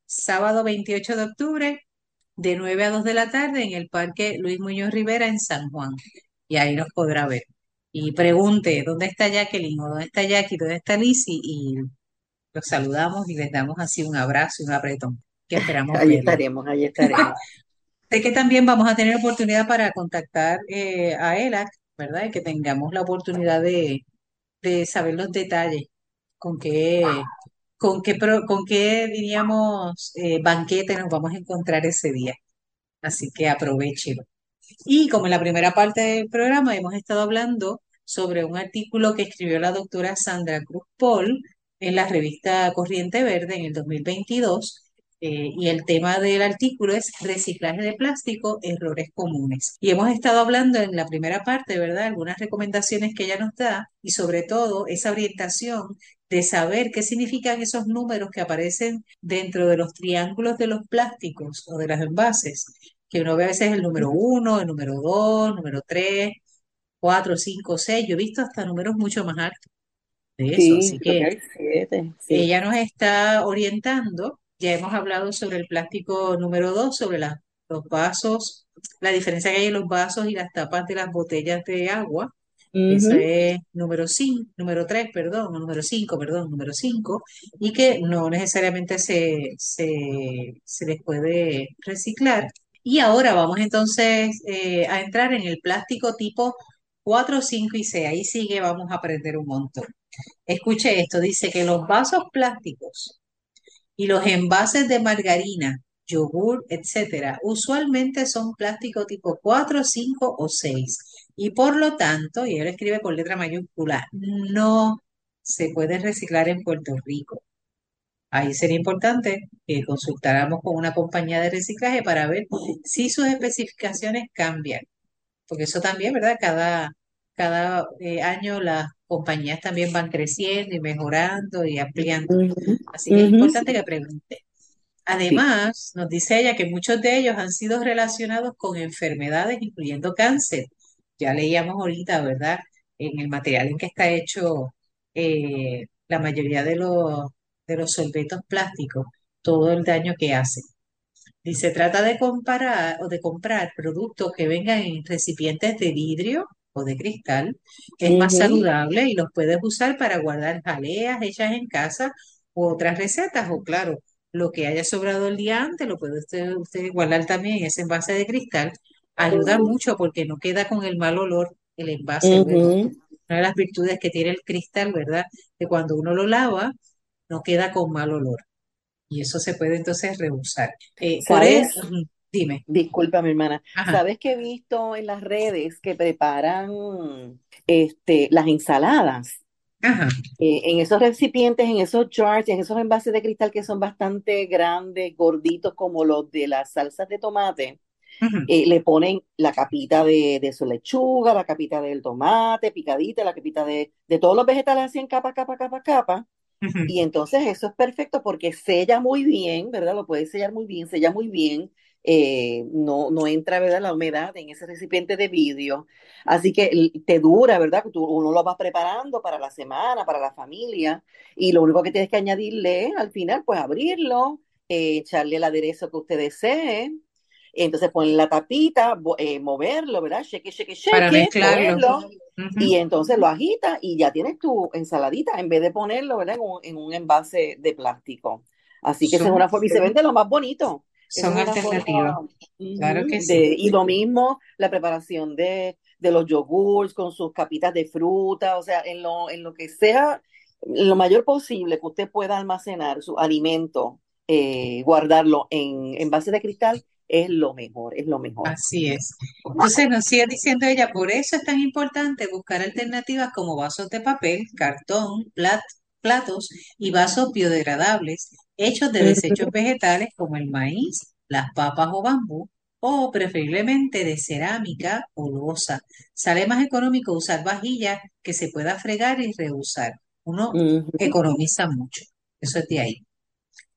sábado 28 de octubre de 9 a 2 de la tarde en el Parque Luis Muñoz Rivera en San Juan. Y ahí nos podrá ver. Y pregunte, ¿dónde está Jacqueline? ¿O dónde está Jackie? ¿Dónde está Lizzie? Y los saludamos y les damos así un abrazo y un apretón, que esperamos Ahí verla. estaremos, ahí estaremos. Sé que también vamos a tener oportunidad para contactar eh, a ELAC, ¿verdad? Y que tengamos la oportunidad de, de saber los detalles, con qué, con qué, pro- con qué diríamos, eh, banquete nos vamos a encontrar ese día. Así que aprovechelo. Y como en la primera parte del programa hemos estado hablando sobre un artículo que escribió la doctora Sandra Cruz Paul en la revista Corriente Verde en el 2022, eh, y el tema del artículo es reciclaje de plástico, errores comunes. Y hemos estado hablando en la primera parte, ¿verdad? Algunas recomendaciones que ella nos da y sobre todo esa orientación de saber qué significan esos números que aparecen dentro de los triángulos de los plásticos o de los envases que uno ve a veces el número uno, el número dos, el número tres, cuatro, cinco, seis. Yo he visto hasta números mucho más altos de eso. Sí, Así que que siete, sí. ella nos está orientando. Ya hemos hablado sobre el plástico número dos, sobre la- los vasos, la diferencia que hay en los vasos y las tapas de las botellas de agua. Ese es número número 3, perdón, o número 5, perdón, número 5, y que no necesariamente se, se, se les puede reciclar. Y ahora vamos entonces eh, a entrar en el plástico tipo 4, 5 y 6. Ahí sí que vamos a aprender un montón. Escuche esto, dice que los vasos plásticos y los envases de margarina, yogur, etcétera, usualmente son plástico tipo 4, 5 o 6. Y por lo tanto, y él escribe con letra mayúscula, no se puede reciclar en Puerto Rico. Ahí sería importante que consultáramos con una compañía de reciclaje para ver si sus especificaciones cambian, porque eso también, ¿verdad? Cada, cada eh, año las compañías también van creciendo y mejorando y ampliando. Así que es importante que pregunte. Sí. Además, nos dice ella que muchos de ellos han sido relacionados con enfermedades, incluyendo cáncer. Ya leíamos ahorita, ¿verdad? En el material en que está hecho eh, la mayoría de los, de los sorbetos plásticos, todo el daño que hacen. Y se trata de comparar o de comprar productos que vengan en recipientes de vidrio o de cristal. Es más saludable y los puedes usar para guardar jaleas hechas en casa u otras recetas. O claro, lo que haya sobrado el día antes lo puede usted, usted guardar también en ese envase de cristal. Ayuda mucho porque no queda con el mal olor el envase. Una de las virtudes que tiene el cristal, ¿verdad? Que cuando uno lo lava, no queda con mal olor. Y eso se puede entonces reusar. Eh, por eso. Dime. Disculpa, mi hermana. Ajá, ¿Sabes que he visto en las redes que preparan este, las ensaladas? ajá, Eh, en esos recipientes, en esos jars, en esos envases de cristal que son bastante grandes, gorditos, como los de las salsas de tomate, eh, le ponen la capita de, de su lechuga, la capita del tomate picadita, la capita de, de todos los vegetales así en capa, capa, capa, capa. ujú. Y entonces eso es perfecto porque sella muy bien, ¿verdad? Lo puedes sellar muy bien, sella muy bien. Eh, no, no entra, ¿verdad? La humedad en ese recipiente de vidrio. Así que te dura, ¿verdad? Que tú, uno lo va preparando para la semana, para la familia. Y lo único que tienes que añadirle al final, pues abrirlo, eh, echarle el aderezo que usted desee. Entonces poner la tapita, eh, moverlo, ¿verdad? Shake, shake, Para shake, mezclarlo. moverlo. Ujú. Y entonces lo agitas y ya tienes tu ensaladita en vez de ponerlo, ¿verdad? En un, en un envase de plástico. Así que esa es una forma, y se vende lo más bonito. Son alternativas. Claro que sí. y lo mismo, la preparación de, de los yogurts con sus capitas de fruta, o sea, en lo, en lo que sea, lo mayor posible que usted pueda almacenar su alimento, eh, guardarlo en envase de cristal, es lo mejor, es lo mejor. Así es. Entonces nos sigue diciendo ella, por eso es tan importante buscar alternativas como vasos de papel, cartón, plat- platos y vasos biodegradables hechos de desechos vegetales como el maíz, las papas o bambú, o preferiblemente de cerámica o loza. Sale más económico usar vajillas que se pueda fregar y reusar. Uno economiza mucho. Eso es de ahí.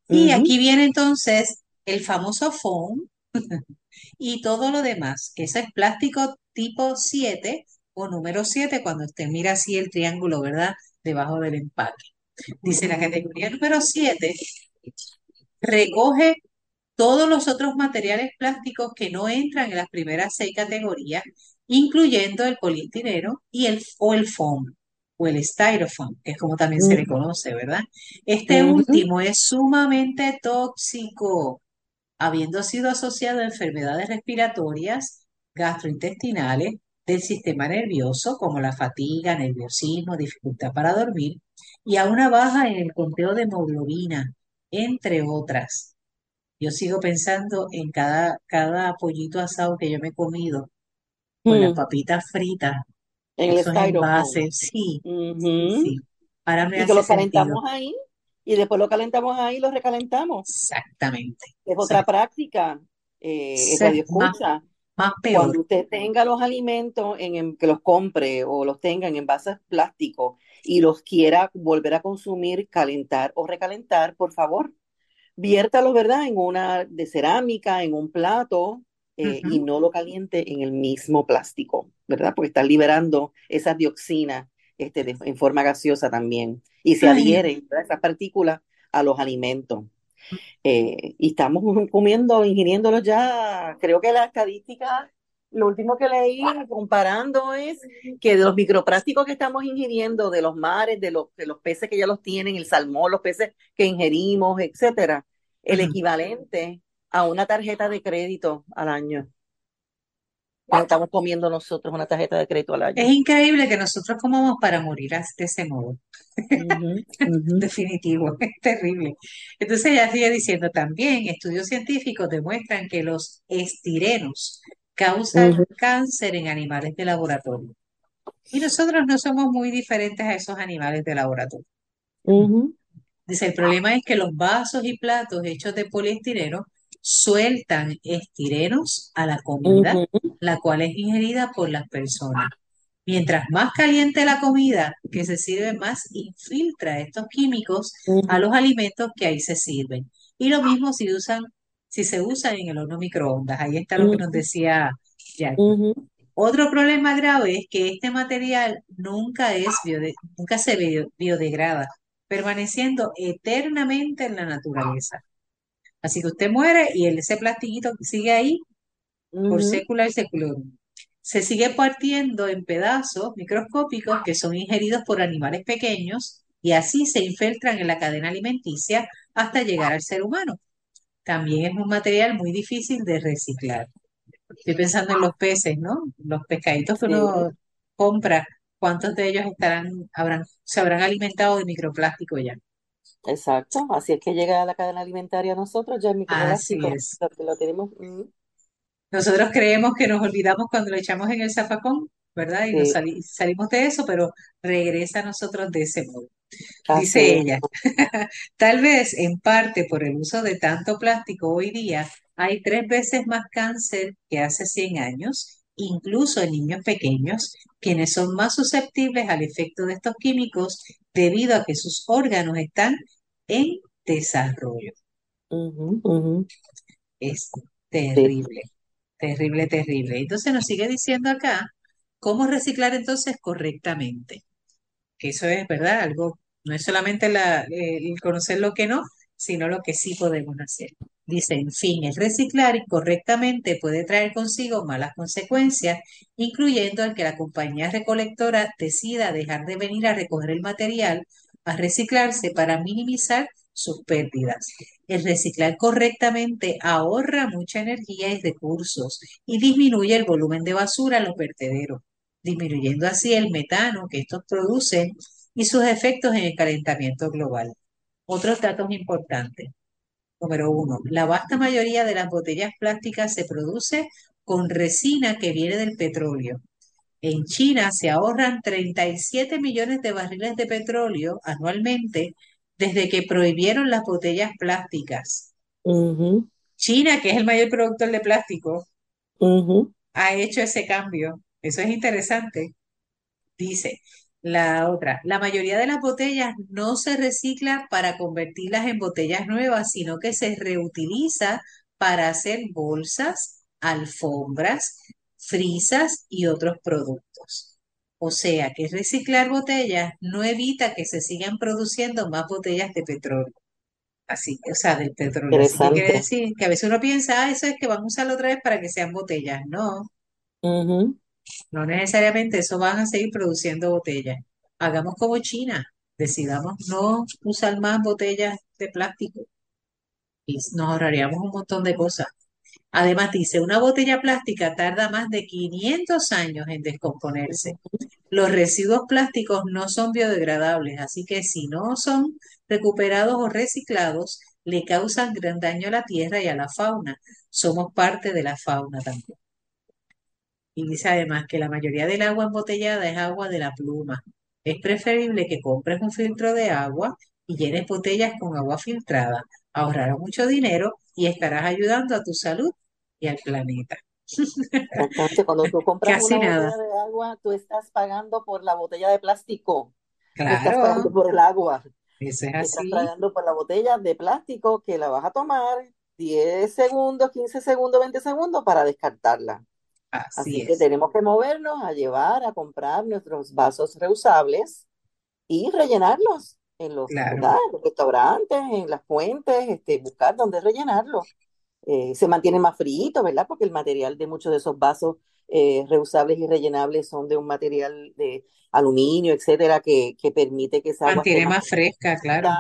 Y aquí viene entonces el famoso foam y todo lo demás, ese es plástico tipo 7 o número 7 cuando usted mira así el triángulo, ¿verdad? Debajo del empaque. Dice la categoría número 7 recoge todos los otros materiales plásticos que no entran en las primeras seis categorías, incluyendo el poliestireno y el, o el foam o el styrofoam, que es como también se le conoce, ¿verdad? Este último es sumamente tóxico habiendo sido asociado a enfermedades respiratorias, gastrointestinales, del sistema nervioso, como la fatiga, nerviosismo, dificultad para dormir, y a una baja en el conteo de hemoglobina, entre otras. Yo sigo pensando en cada, cada pollito asado que yo me he comido, con las ujú. papitas fritas, En el esos styrofoam. envases, sí, sí, Ujú. sí. Ahora me Y que hace lo sentido. calentamos ahí y después lo calentamos ahí y lo recalentamos. Exactamente. Es Eso es, otra práctica, eh, eso es más, más peor. Cuando usted tenga los alimentos en, en- que los compre o los tenga en envases plásticos y los quiera volver a consumir, calentar o recalentar, por favor, viértalo, ¿verdad? En una de cerámica, en un plato, eh, y no lo caliente en el mismo plástico, ¿verdad? Porque está liberando esas dioxinas este, de- en forma gaseosa también. Y se adhieren, ¿verdad? Esas partículas a los alimentos. Eh, y estamos comiendo, ingiriéndolos ya, creo que la estadística, lo último que leí comparando es que de los microplásticos que estamos ingiriendo, de los mares, de los, de los peces que ya los tienen, el salmón, los peces que ingerimos, etcétera, el equivalente a una tarjeta de crédito al año. Nos estamos comiendo nosotros una tarjeta de crédito al Es año. increíble que nosotros comamos para morir de ese modo. Ujú, Definitivo, es terrible. Entonces ella sigue diciendo también, estudios científicos demuestran que los estirenos causan cáncer en animales de laboratorio. Y nosotros no somos muy diferentes a esos animales de laboratorio. Dice, el problema es que los vasos y platos hechos de poliestireno sueltan estirenos a la comida, la cual es ingerida por las personas. Mientras más caliente la comida que se sirve, más infiltra estos químicos a los alimentos que ahí se sirven. Y lo mismo si usan, si se usan en el horno microondas. Ahí está lo que nos decía ujú, Otro problema grave es que este material nunca es biode- nunca se bio- biodegrada, permaneciendo eternamente en la naturaleza. Así que usted muere y ese plastiquito sigue ahí por sécula y seculorum. Se sigue partiendo en pedazos microscópicos que son ingeridos por animales pequeños y así se infiltran en la cadena alimenticia hasta llegar al ser humano. También es un material muy difícil de reciclar. Estoy pensando en los peces, ¿no? Los pescaditos que Sí, uno compra, ¿cuántos de ellos estarán, habrán, se habrán alimentado de microplástico ya? exacto. Así es que llega a la cadena alimentaria a nosotros ya el Así microplástico, es. lo tenemos. mm, Nosotros creemos que nos olvidamos cuando lo echamos en el zafacón, ¿verdad? Y nos sali- salimos de eso, pero regresa a nosotros de ese modo. Así Dice ella, tal vez en parte por el uso de tanto plástico hoy día, hay tres veces más cáncer que hace 100 años, incluso en niños pequeños, quienes son más susceptibles al efecto de estos químicos debido a que sus órganos están en desarrollo. Es sí. terrible, terrible, terrible. Entonces nos sigue diciendo acá cómo reciclar entonces correctamente. que eso es, ¿verdad? Algo, no es solamente la, eh, el conocer lo que no, sino lo que sí podemos hacer. Dice, en fin, el reciclar correctamente puede traer consigo malas consecuencias, incluyendo el que la compañía recolectora decida dejar de venir a recoger el material a reciclarse para minimizar sus pérdidas. El reciclar correctamente ahorra mucha energía y recursos y disminuye el volumen de basura en los vertederos disminuyendo así el metano que estos producen y sus efectos en el calentamiento global. Otros datos importantes. Número uno, la vasta mayoría de las botellas plásticas se produce con resina que viene del petróleo. En China se ahorran 37 millones de barriles de petróleo anualmente desde que prohibieron las botellas plásticas. China, que es el mayor productor de plástico, ha hecho ese cambio. Eso es interesante. Dice la otra, la mayoría de las botellas no se recicla para convertirlas en botellas nuevas, sino que se reutiliza para hacer bolsas, alfombras, frisas y otros productos. O sea que reciclar botellas no evita que se sigan produciendo más botellas de petróleo. Así, o sea, del petróleo. Así que quiere decir que a veces uno piensa, ah, eso es que van a usarlo otra vez para que sean botellas. No, no necesariamente eso van a seguir produciendo botellas. Hagamos como China, decidamos no usar más botellas de plástico y nos ahorraríamos un montón de cosas. Además, dice, una botella plástica tarda más de 500 años en descomponerse. Los residuos plásticos no son biodegradables, así que si no son recuperados o reciclados, le causan gran daño a la tierra y a la fauna. Somos parte de la fauna también. Y dice además que la mayoría del agua embotellada es agua de la pluma. Es preferible que compres un filtro de agua y llenes botellas con agua filtrada. Ahorrarás mucho dinero y estarás ayudando a tu salud y al planeta. Cuando tú compras Casi una nada. botella de agua, tú estás pagando por la botella de plástico. No estás Claro, pagando por el agua. eso es Estás así. pagando por la botella de plástico que la vas a tomar 10 segundos, 15 segundos, 20 segundos para descartarla. Así Así que es. tenemos que movernos a llevar, a comprar nuestros vasos reusables y rellenarlos en los, Claro. los restaurantes, en las fuentes, este, buscar dónde rellenarlo. Eh, se mantiene más frío, ¿verdad? Porque el material de muchos de esos vasos eh, reusables y rellenables son de un material de aluminio, etcétera, que, que permite que esa agua Mantiene más más fresca, claro.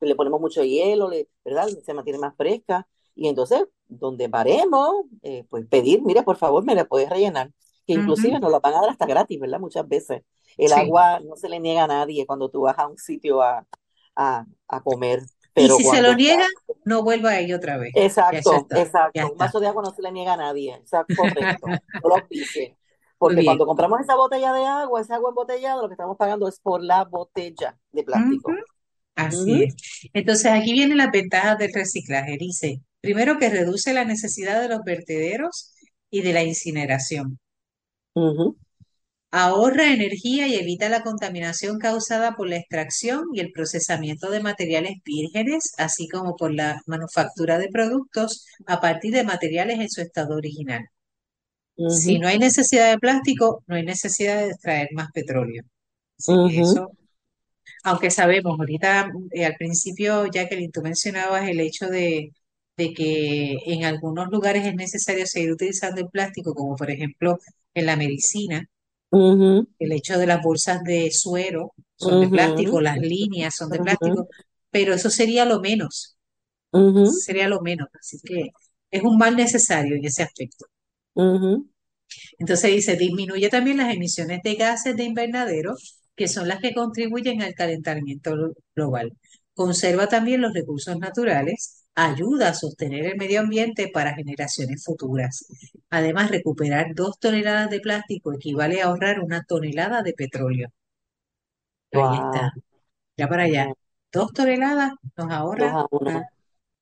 le ponemos mucho hielo, le- ¿verdad? Se mantiene más fresca. Y entonces, donde paremos, eh, pues pedir, mira, por favor, me la puedes rellenar. Que inclusive nos la van a dar hasta gratis, ¿verdad? Muchas veces. El Sí. agua no se le niega a nadie cuando tú vas a un sitio a, a, a comer, Y si se lo está... niega, no vuelva a ir otra vez. Exacto, está. Exacto. Un vaso de agua no se le niega a nadie. Exacto, correcto. No lo. Muy Porque cuando compramos esa botella de agua, esa agua embotellada, lo que estamos pagando es por la botella de plástico. Así es. Entonces, aquí vienen las ventajas del reciclaje. Dice, primero que reduce la necesidad de los vertederos y de la incineración. Ahorra energía y evita la contaminación causada por la extracción y el procesamiento de materiales vírgenes, así como por la manufactura de productos a partir de materiales en su estado original. Si no hay necesidad de plástico, no hay necesidad de extraer más petróleo. Así que ujú, eso, aunque sabemos, ahorita eh, al principio, Jacqueline, tú mencionabas el hecho de de que en algunos lugares es necesario seguir utilizando el plástico, como por ejemplo en la medicina, el hecho de las bolsas de suero son de plástico, las líneas son de plástico, pero eso sería lo menos, sería lo menos, así que es un mal necesario en ese aspecto. Entonces dice, disminuye también las emisiones de gases de invernadero, que son las que contribuyen al calentamiento global. Conserva también los recursos naturales, ayuda a sostener el medio ambiente para generaciones futuras. Además, recuperar dos toneladas de plástico equivale a ahorrar una tonelada de petróleo. Ahí está. Ya para allá. Dos toneladas nos ahorra una,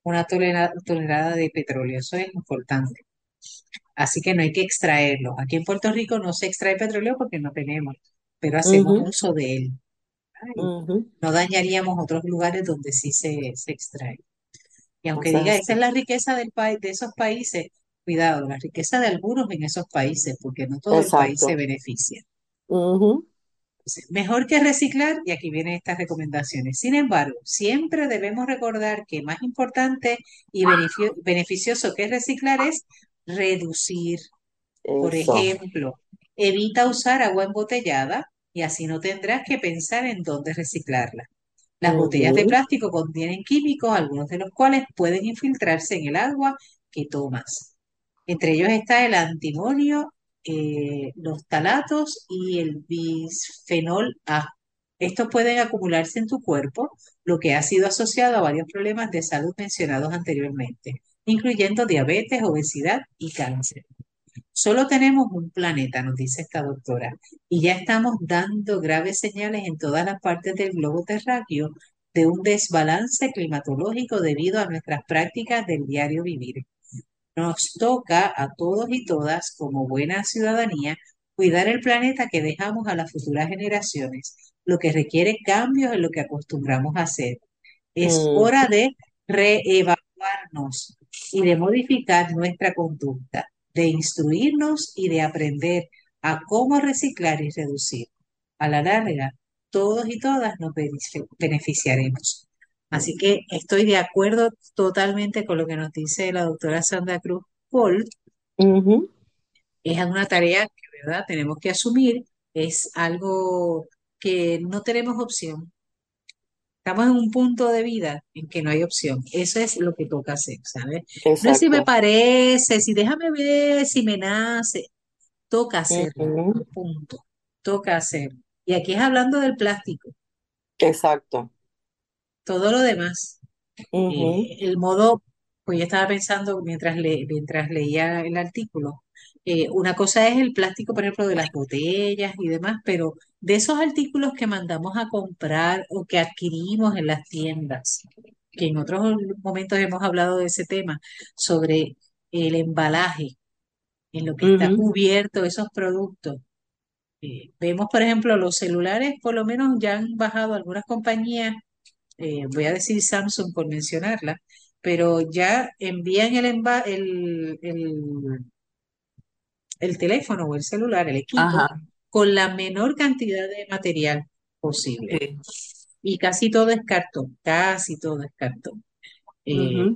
una tonelada, tonelada de petróleo. Eso es importante. Así que no hay que extraerlo. Aquí en Puerto Rico no se extrae petróleo porque no tenemos, pero hacemos uso de él. No dañaríamos otros lugares donde sí se, se extrae. Y aunque diga, esa es la riqueza del país, de esos países, cuidado, la riqueza de algunos en esos países, porque no todo el país se beneficia. mejor que reciclar, y aquí vienen estas recomendaciones. Sin embargo, siempre debemos recordar que más importante y beneficioso que reciclar es reducir. Por ejemplo, evita usar agua embotellada y así no tendrás que pensar en dónde reciclarla. Las botellas de plástico contienen químicos, algunos de los cuales pueden infiltrarse en el agua que tomas. Entre ellos está el antimonio, eh, los talatos y el bisfenol A. Estos pueden acumularse en tu cuerpo, lo que ha sido asociado a varios problemas de salud mencionados anteriormente, incluyendo diabetes, obesidad y cáncer. Solo tenemos un planeta, nos dice esta doctora, y ya estamos dando graves señales en todas las partes del globo terráqueo de un desbalance climatológico debido a nuestras prácticas del diario vivir. Nos toca a todos y todas, como buena ciudadanía, cuidar el planeta que dejamos a las futuras generaciones, lo que requiere cambios en lo que acostumbramos a hacer. Es mm. hora de reevaluarnos y de modificar nuestra conducta de instruirnos y de aprender a cómo reciclar y reducir. A la larga, todos y todas nos beneficiaremos. Así que estoy de acuerdo totalmente con lo que nos dice la doctora Sandra Cruz Paul. Es una tarea que, ¿verdad?, tenemos que asumir. Es algo que no tenemos opción. Estamos en un punto de vida en que no hay opción. Eso es lo que toca hacer, ¿sabes? No es si me parece, si déjame ver, si me nace. Toca hacerlo, punto. Toca hacerlo. Y aquí es hablando del plástico. Exacto. Todo lo demás. Eh, el modo, pues yo estaba pensando mientras, le, mientras leía el artículo, eh, una cosa es el plástico, por ejemplo, de las botellas y demás, pero de esos artículos que mandamos a comprar o que adquirimos en las tiendas, que en otros momentos hemos hablado de ese tema, sobre el embalaje, en lo que está cubierto esos productos. Eh, vemos, por ejemplo, los celulares, por lo menos ya han bajado algunas compañías, eh, voy a decir Samsung por mencionarla, pero ya envían el, el, el el teléfono o el celular, el equipo, con la menor cantidad de material posible. Y casi todo es cartón, casi todo es cartón. Eh,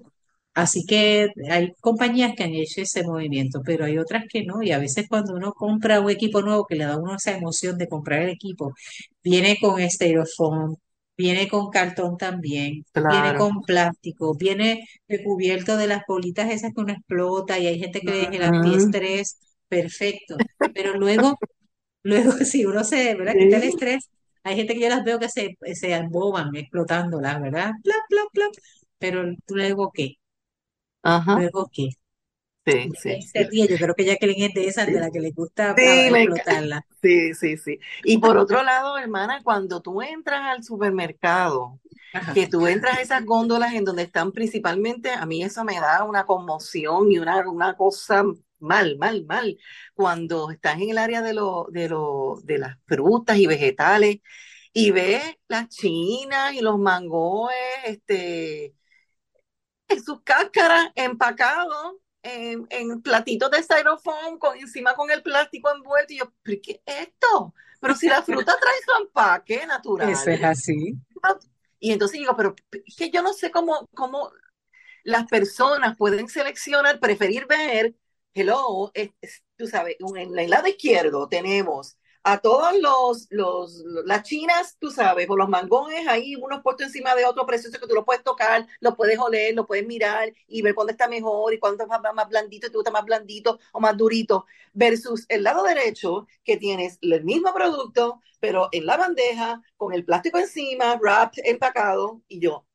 así que hay compañías que han hecho ese movimiento, pero hay otras que no. Y a veces cuando uno compra un equipo nuevo, que le da a uno esa emoción de comprar el equipo, viene con styrofoam, viene con cartón también, viene con plástico, viene recubierto de las bolitas esas que uno explota y hay gente que deja el antiestrés perfecto. Pero luego, luego si uno se, ¿verdad? Quita el estrés, hay gente que yo las veo que se, se emboban explotándolas, ¿verdad? Plap, plap, plap. Pero luego qué? Ajá. Luego qué? Sí, sí. Se ríe, yo creo que Jacqueline es de esas de las que le gusta explotarla. Sí, sí, sí. Y por otro lado, hermana, cuando tú entras al supermercado, que tú entras a esas góndolas en donde están principalmente, a mí eso me da una conmoción y una, una cosa mal, mal, mal. Cuando estás en el área de, lo, de, lo, de las frutas y vegetales y ves las chinas y los mangoes, este, en sus cáscaras empacados en, en, platitos de styrofoam con encima con el plástico envuelto y yo, ¿pero qué es esto? Pero si la fruta trae su empaque natural. Eso es así. Y entonces digo, pero es que yo no sé cómo, cómo las personas pueden seleccionar, preferir ver, hello, tú sabes, en el lado izquierdo tenemos a todos los, las chinas, tú sabes, con los mangones ahí, unos puestos encima de otro precioso que tú lo puedes tocar, lo puedes oler, lo puedes mirar y ver cuándo está mejor y cuándo está más, blandito tú gusta más blandito o más durito, versus el lado derecho que tienes el mismo producto, pero en la bandeja, con el plástico encima, wrapped, empacado, y yo,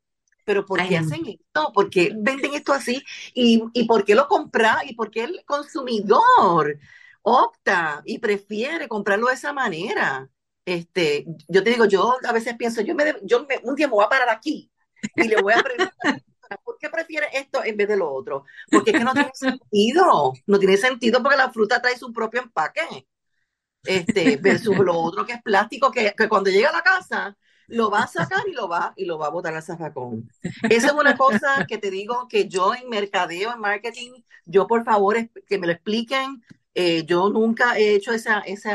pero ¿por qué hacen esto? ¿Por qué venden esto así? ¿Y, y por qué lo compra? ¿Y por qué el consumidor opta y prefiere comprarlo de esa manera. Este, yo te digo, yo a veces pienso, yo, me, yo me, un día me voy a parar aquí y le voy a preguntar, ¿por qué prefiere esto en vez de lo otro? Porque es que no tiene sentido, no tiene sentido porque la fruta trae su propio empaque, este, versus lo otro que es plástico, que, que cuando llega a la casa lo va a sacar y lo va y lo va a botar al zafacón. Esa es una cosa que te digo que yo en mercadeo, en marketing, yo por favor que me lo expliquen eh, yo nunca he hecho ese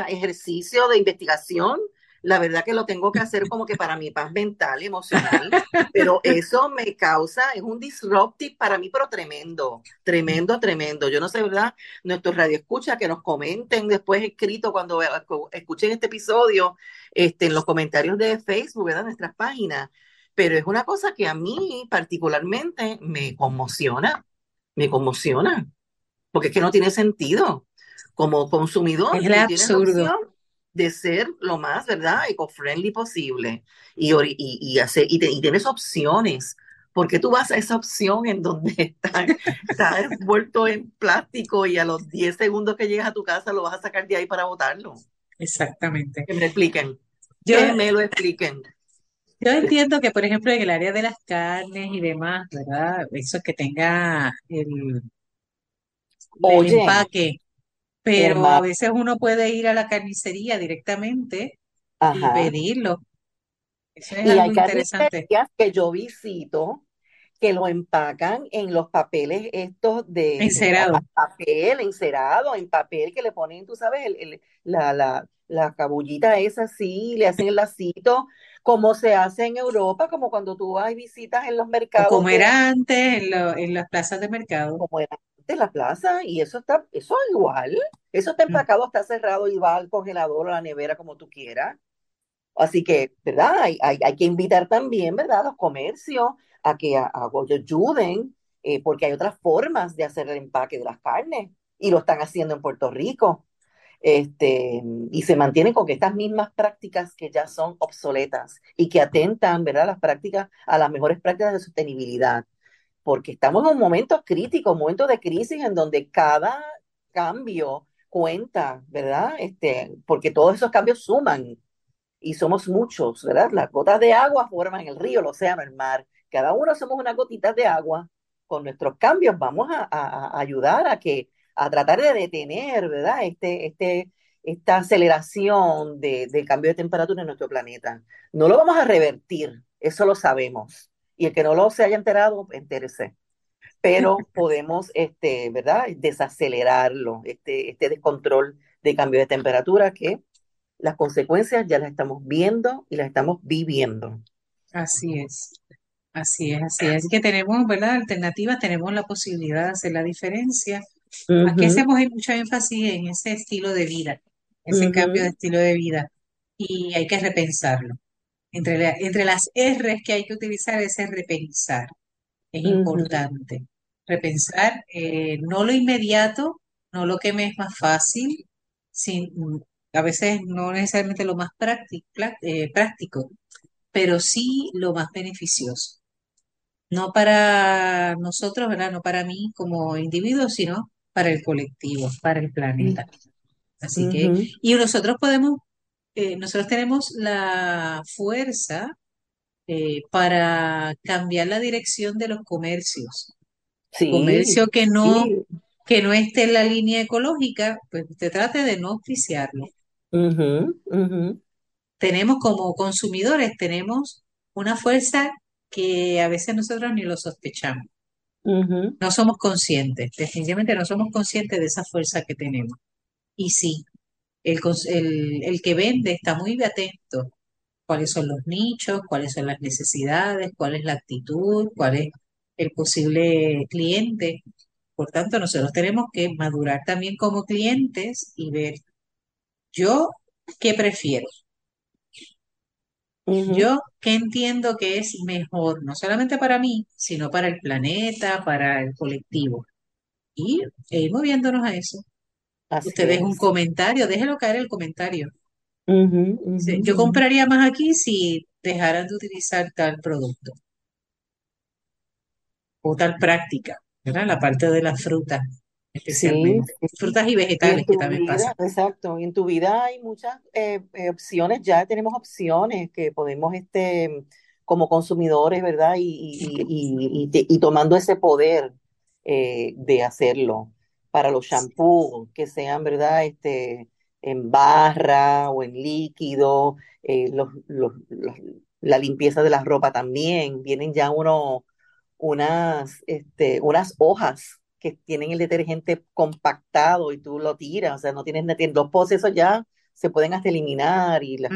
ejercicio de investigación. La verdad que lo tengo que hacer como que para mi paz mental emocional, pero eso me causa, es un disruptive para mí, pero tremendo, tremendo, tremendo. Yo no sé, ¿verdad? Nuestros escucha que nos comenten después escrito cuando escuchen este episodio, este, en los comentarios de Facebook, ¿verdad? Nuestras páginas. Pero es una cosa que a mí particularmente me conmociona, me conmociona, porque es que no tiene sentido como consumidor, es absurdo. De ser lo más, ¿verdad?, eco-friendly posible y, y, y, hacer, y, tienes opciones. Porque tú vas a esa opción en donde está, está envuelto en plástico y a los 10 segundos que llegas a tu casa lo vas a sacar de ahí para botarlo? Exactamente. Que me expliquen. que me lo expliquen. Yo entiendo que, por ejemplo, en el área de las carnes y demás, ¿verdad? Eso que tenga el, el empaque pero a veces uno puede ir a la carnicería directamente y pedirlo. Eso es y algo hay interesante. que yo visito que lo empacan en los papeles estos de, encerado. papel, encerado, en papel que le ponen, tú sabes, el, la, la, la cabullita esa así, le hacen el lacito, como se hace en Europa, como cuando tú vas y visitas en los mercados. como era antes en, en las plazas de mercado. Como era de la plaza y eso está, eso es igual. Eso está mm. empacado, está cerrado y va al congelador o a la nevera como tú quieras. Así que, ¿verdad? Hay, hay, que invitar también, ¿verdad? A los comercios a que a, ayuden, eh, porque hay otras formas de hacer el empaque de las carnes y lo están haciendo en Puerto Rico. Este, y se mantienen con estas mismas prácticas que ya son obsoletas y que atentan, ¿verdad? Las prácticas, a las mejores prácticas de sostenibilidad porque estamos en un momento crítico, un momento de crisis en donde cada cambio cuenta, ¿verdad? Este, porque todos esos cambios suman y somos muchos, ¿verdad? Las gotas de agua forman el río, el océano, el mar. Cada uno somos unas gotitas de agua. Con nuestros cambios vamos a, ayudar a que a tratar de detener, ¿verdad? Este, este, esta aceleración de, del cambio de temperatura en nuestro planeta. No lo vamos a revertir, eso lo sabemos y el que no lo se haya enterado, entérese. Pero podemos, este, ¿verdad? Desacelerarlo, este, este descontrol de cambio de temperatura que las consecuencias ya las estamos viendo y las estamos viviendo. Así es, así es, así es. Que tenemos, ¿verdad? Alternativas, tenemos la posibilidad de hacer la diferencia. Aquí hacemos mucho énfasis en ese estilo de vida, ese cambio de estilo de vida, y hay que repensarlo. Entre, entre las R's que hay que utilizar es repensar. Es importante. Repensar eh, no lo inmediato, no lo que me es más fácil, sin, a veces no necesariamente lo más práctico, eh, práctico, pero sí lo más beneficioso. No para nosotros, ¿verdad? No para mí como individuo, sino para el colectivo, para el planeta. Así que, y nosotros podemos eh, nosotros tenemos la fuerza eh, para cambiar la dirección de los comercios. Comercio que no, que no esté en la línea ecológica, pues usted trate de no oficiarlo. Tenemos como consumidores, tenemos una fuerza que a veces nosotros ni lo sospechamos. No somos conscientes, definitivamente no somos conscientes de esa fuerza que tenemos. Y sí, el, el, que vende está muy atento. ¿Cuáles son los nichos? ¿Cuáles son las necesidades? ¿Cuál es la actitud? ¿Cuál es el posible cliente. Por tanto, nosotros tenemos que madurar también como clientes y ver, yo, ¿qué prefiero? Yo, ¿qué entiendo que es mejor, no solamente para mí, sino para el planeta, para el colectivo? Y e ir moviéndonos a eso. Usted deja un comentario, déjelo caer el comentario. Yo compraría más aquí si dejaran de utilizar tal producto o tal práctica, ¿verdad? La parte de las frutas, especialmente. Frutas y vegetales que también pasa. Exacto, y en tu vida hay muchas eh, eh, opciones, ya tenemos opciones que podemos, este, como consumidores, ¿verdad? Y, y, tomando ese poder eh, de hacerlo para los shampoos, que sean, ¿verdad? Este, en barra o en líquido, los, la limpieza de la ropa también, vienen ya uno unas, este, unas hojas que tienen el detergente compactado y tú lo tiras, o sea, no tienes dos procesos ya se pueden hasta eliminar y las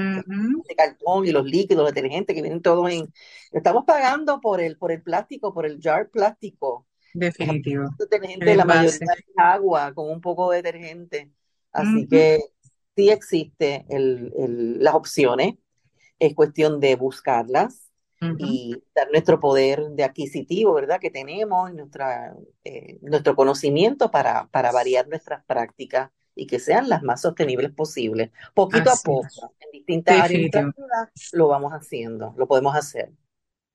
de cartón y los líquidos, los detergentes que vienen todos en estamos pagando por el por el plástico, por el jar plástico. Definitivo. detergente, la mayoría es agua con un poco de detergente. Así que sí existe el, el, las opciones, es cuestión de buscarlas y dar nuestro poder de adquisitivo, ¿verdad? Que tenemos, nuestra, eh, nuestro conocimiento para, para variar nuestras prácticas y que sean las más sostenibles posibles. Poquito a poco, en distintas áreas de vida, lo vamos haciendo, lo podemos hacer.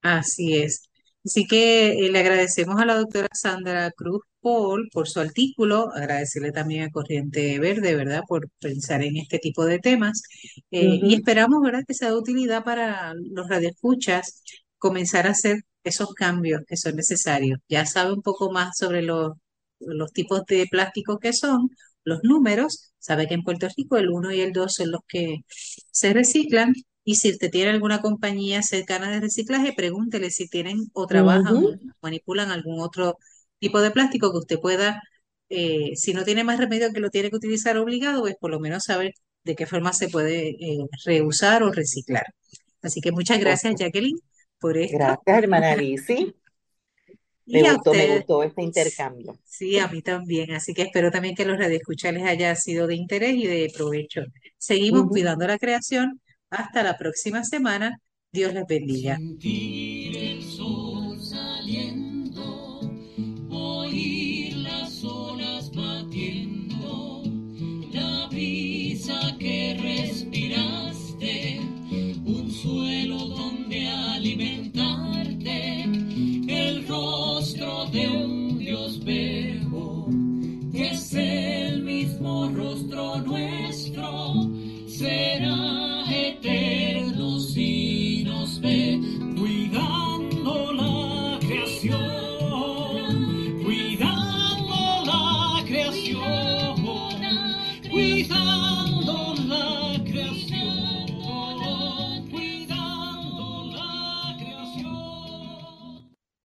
Así es. Así que eh, le agradecemos a la doctora Sandra Cruz Paul por su artículo, agradecerle también a Corriente Verde, ¿verdad?, por pensar en este tipo de temas. Eh, y esperamos, ¿verdad?, que sea de utilidad para los radioescuchas comenzar a hacer esos cambios que son necesarios. Ya sabe un poco más sobre los, los tipos de plásticos que son, los números, sabe que en Puerto Rico el 1 y el 2 son los que se reciclan y si usted tiene alguna compañía cercana de reciclaje, pregúntele si tienen o trabajan o manipulan algún otro tipo de plástico que usted pueda, eh, si no tiene más remedio que lo tiene que utilizar obligado, pues por lo menos saber de qué forma se puede eh, reusar o reciclar. Así que muchas gracias, Jacqueline, por esto. Gracias, hermana Lizzy. Me gustó, me gustó este intercambio. Sí, a mí también. Así que espero también que los radioescuchas les haya sido de interés y de provecho. Seguimos cuidando la creación hasta la próxima semana. Dios les bendiga.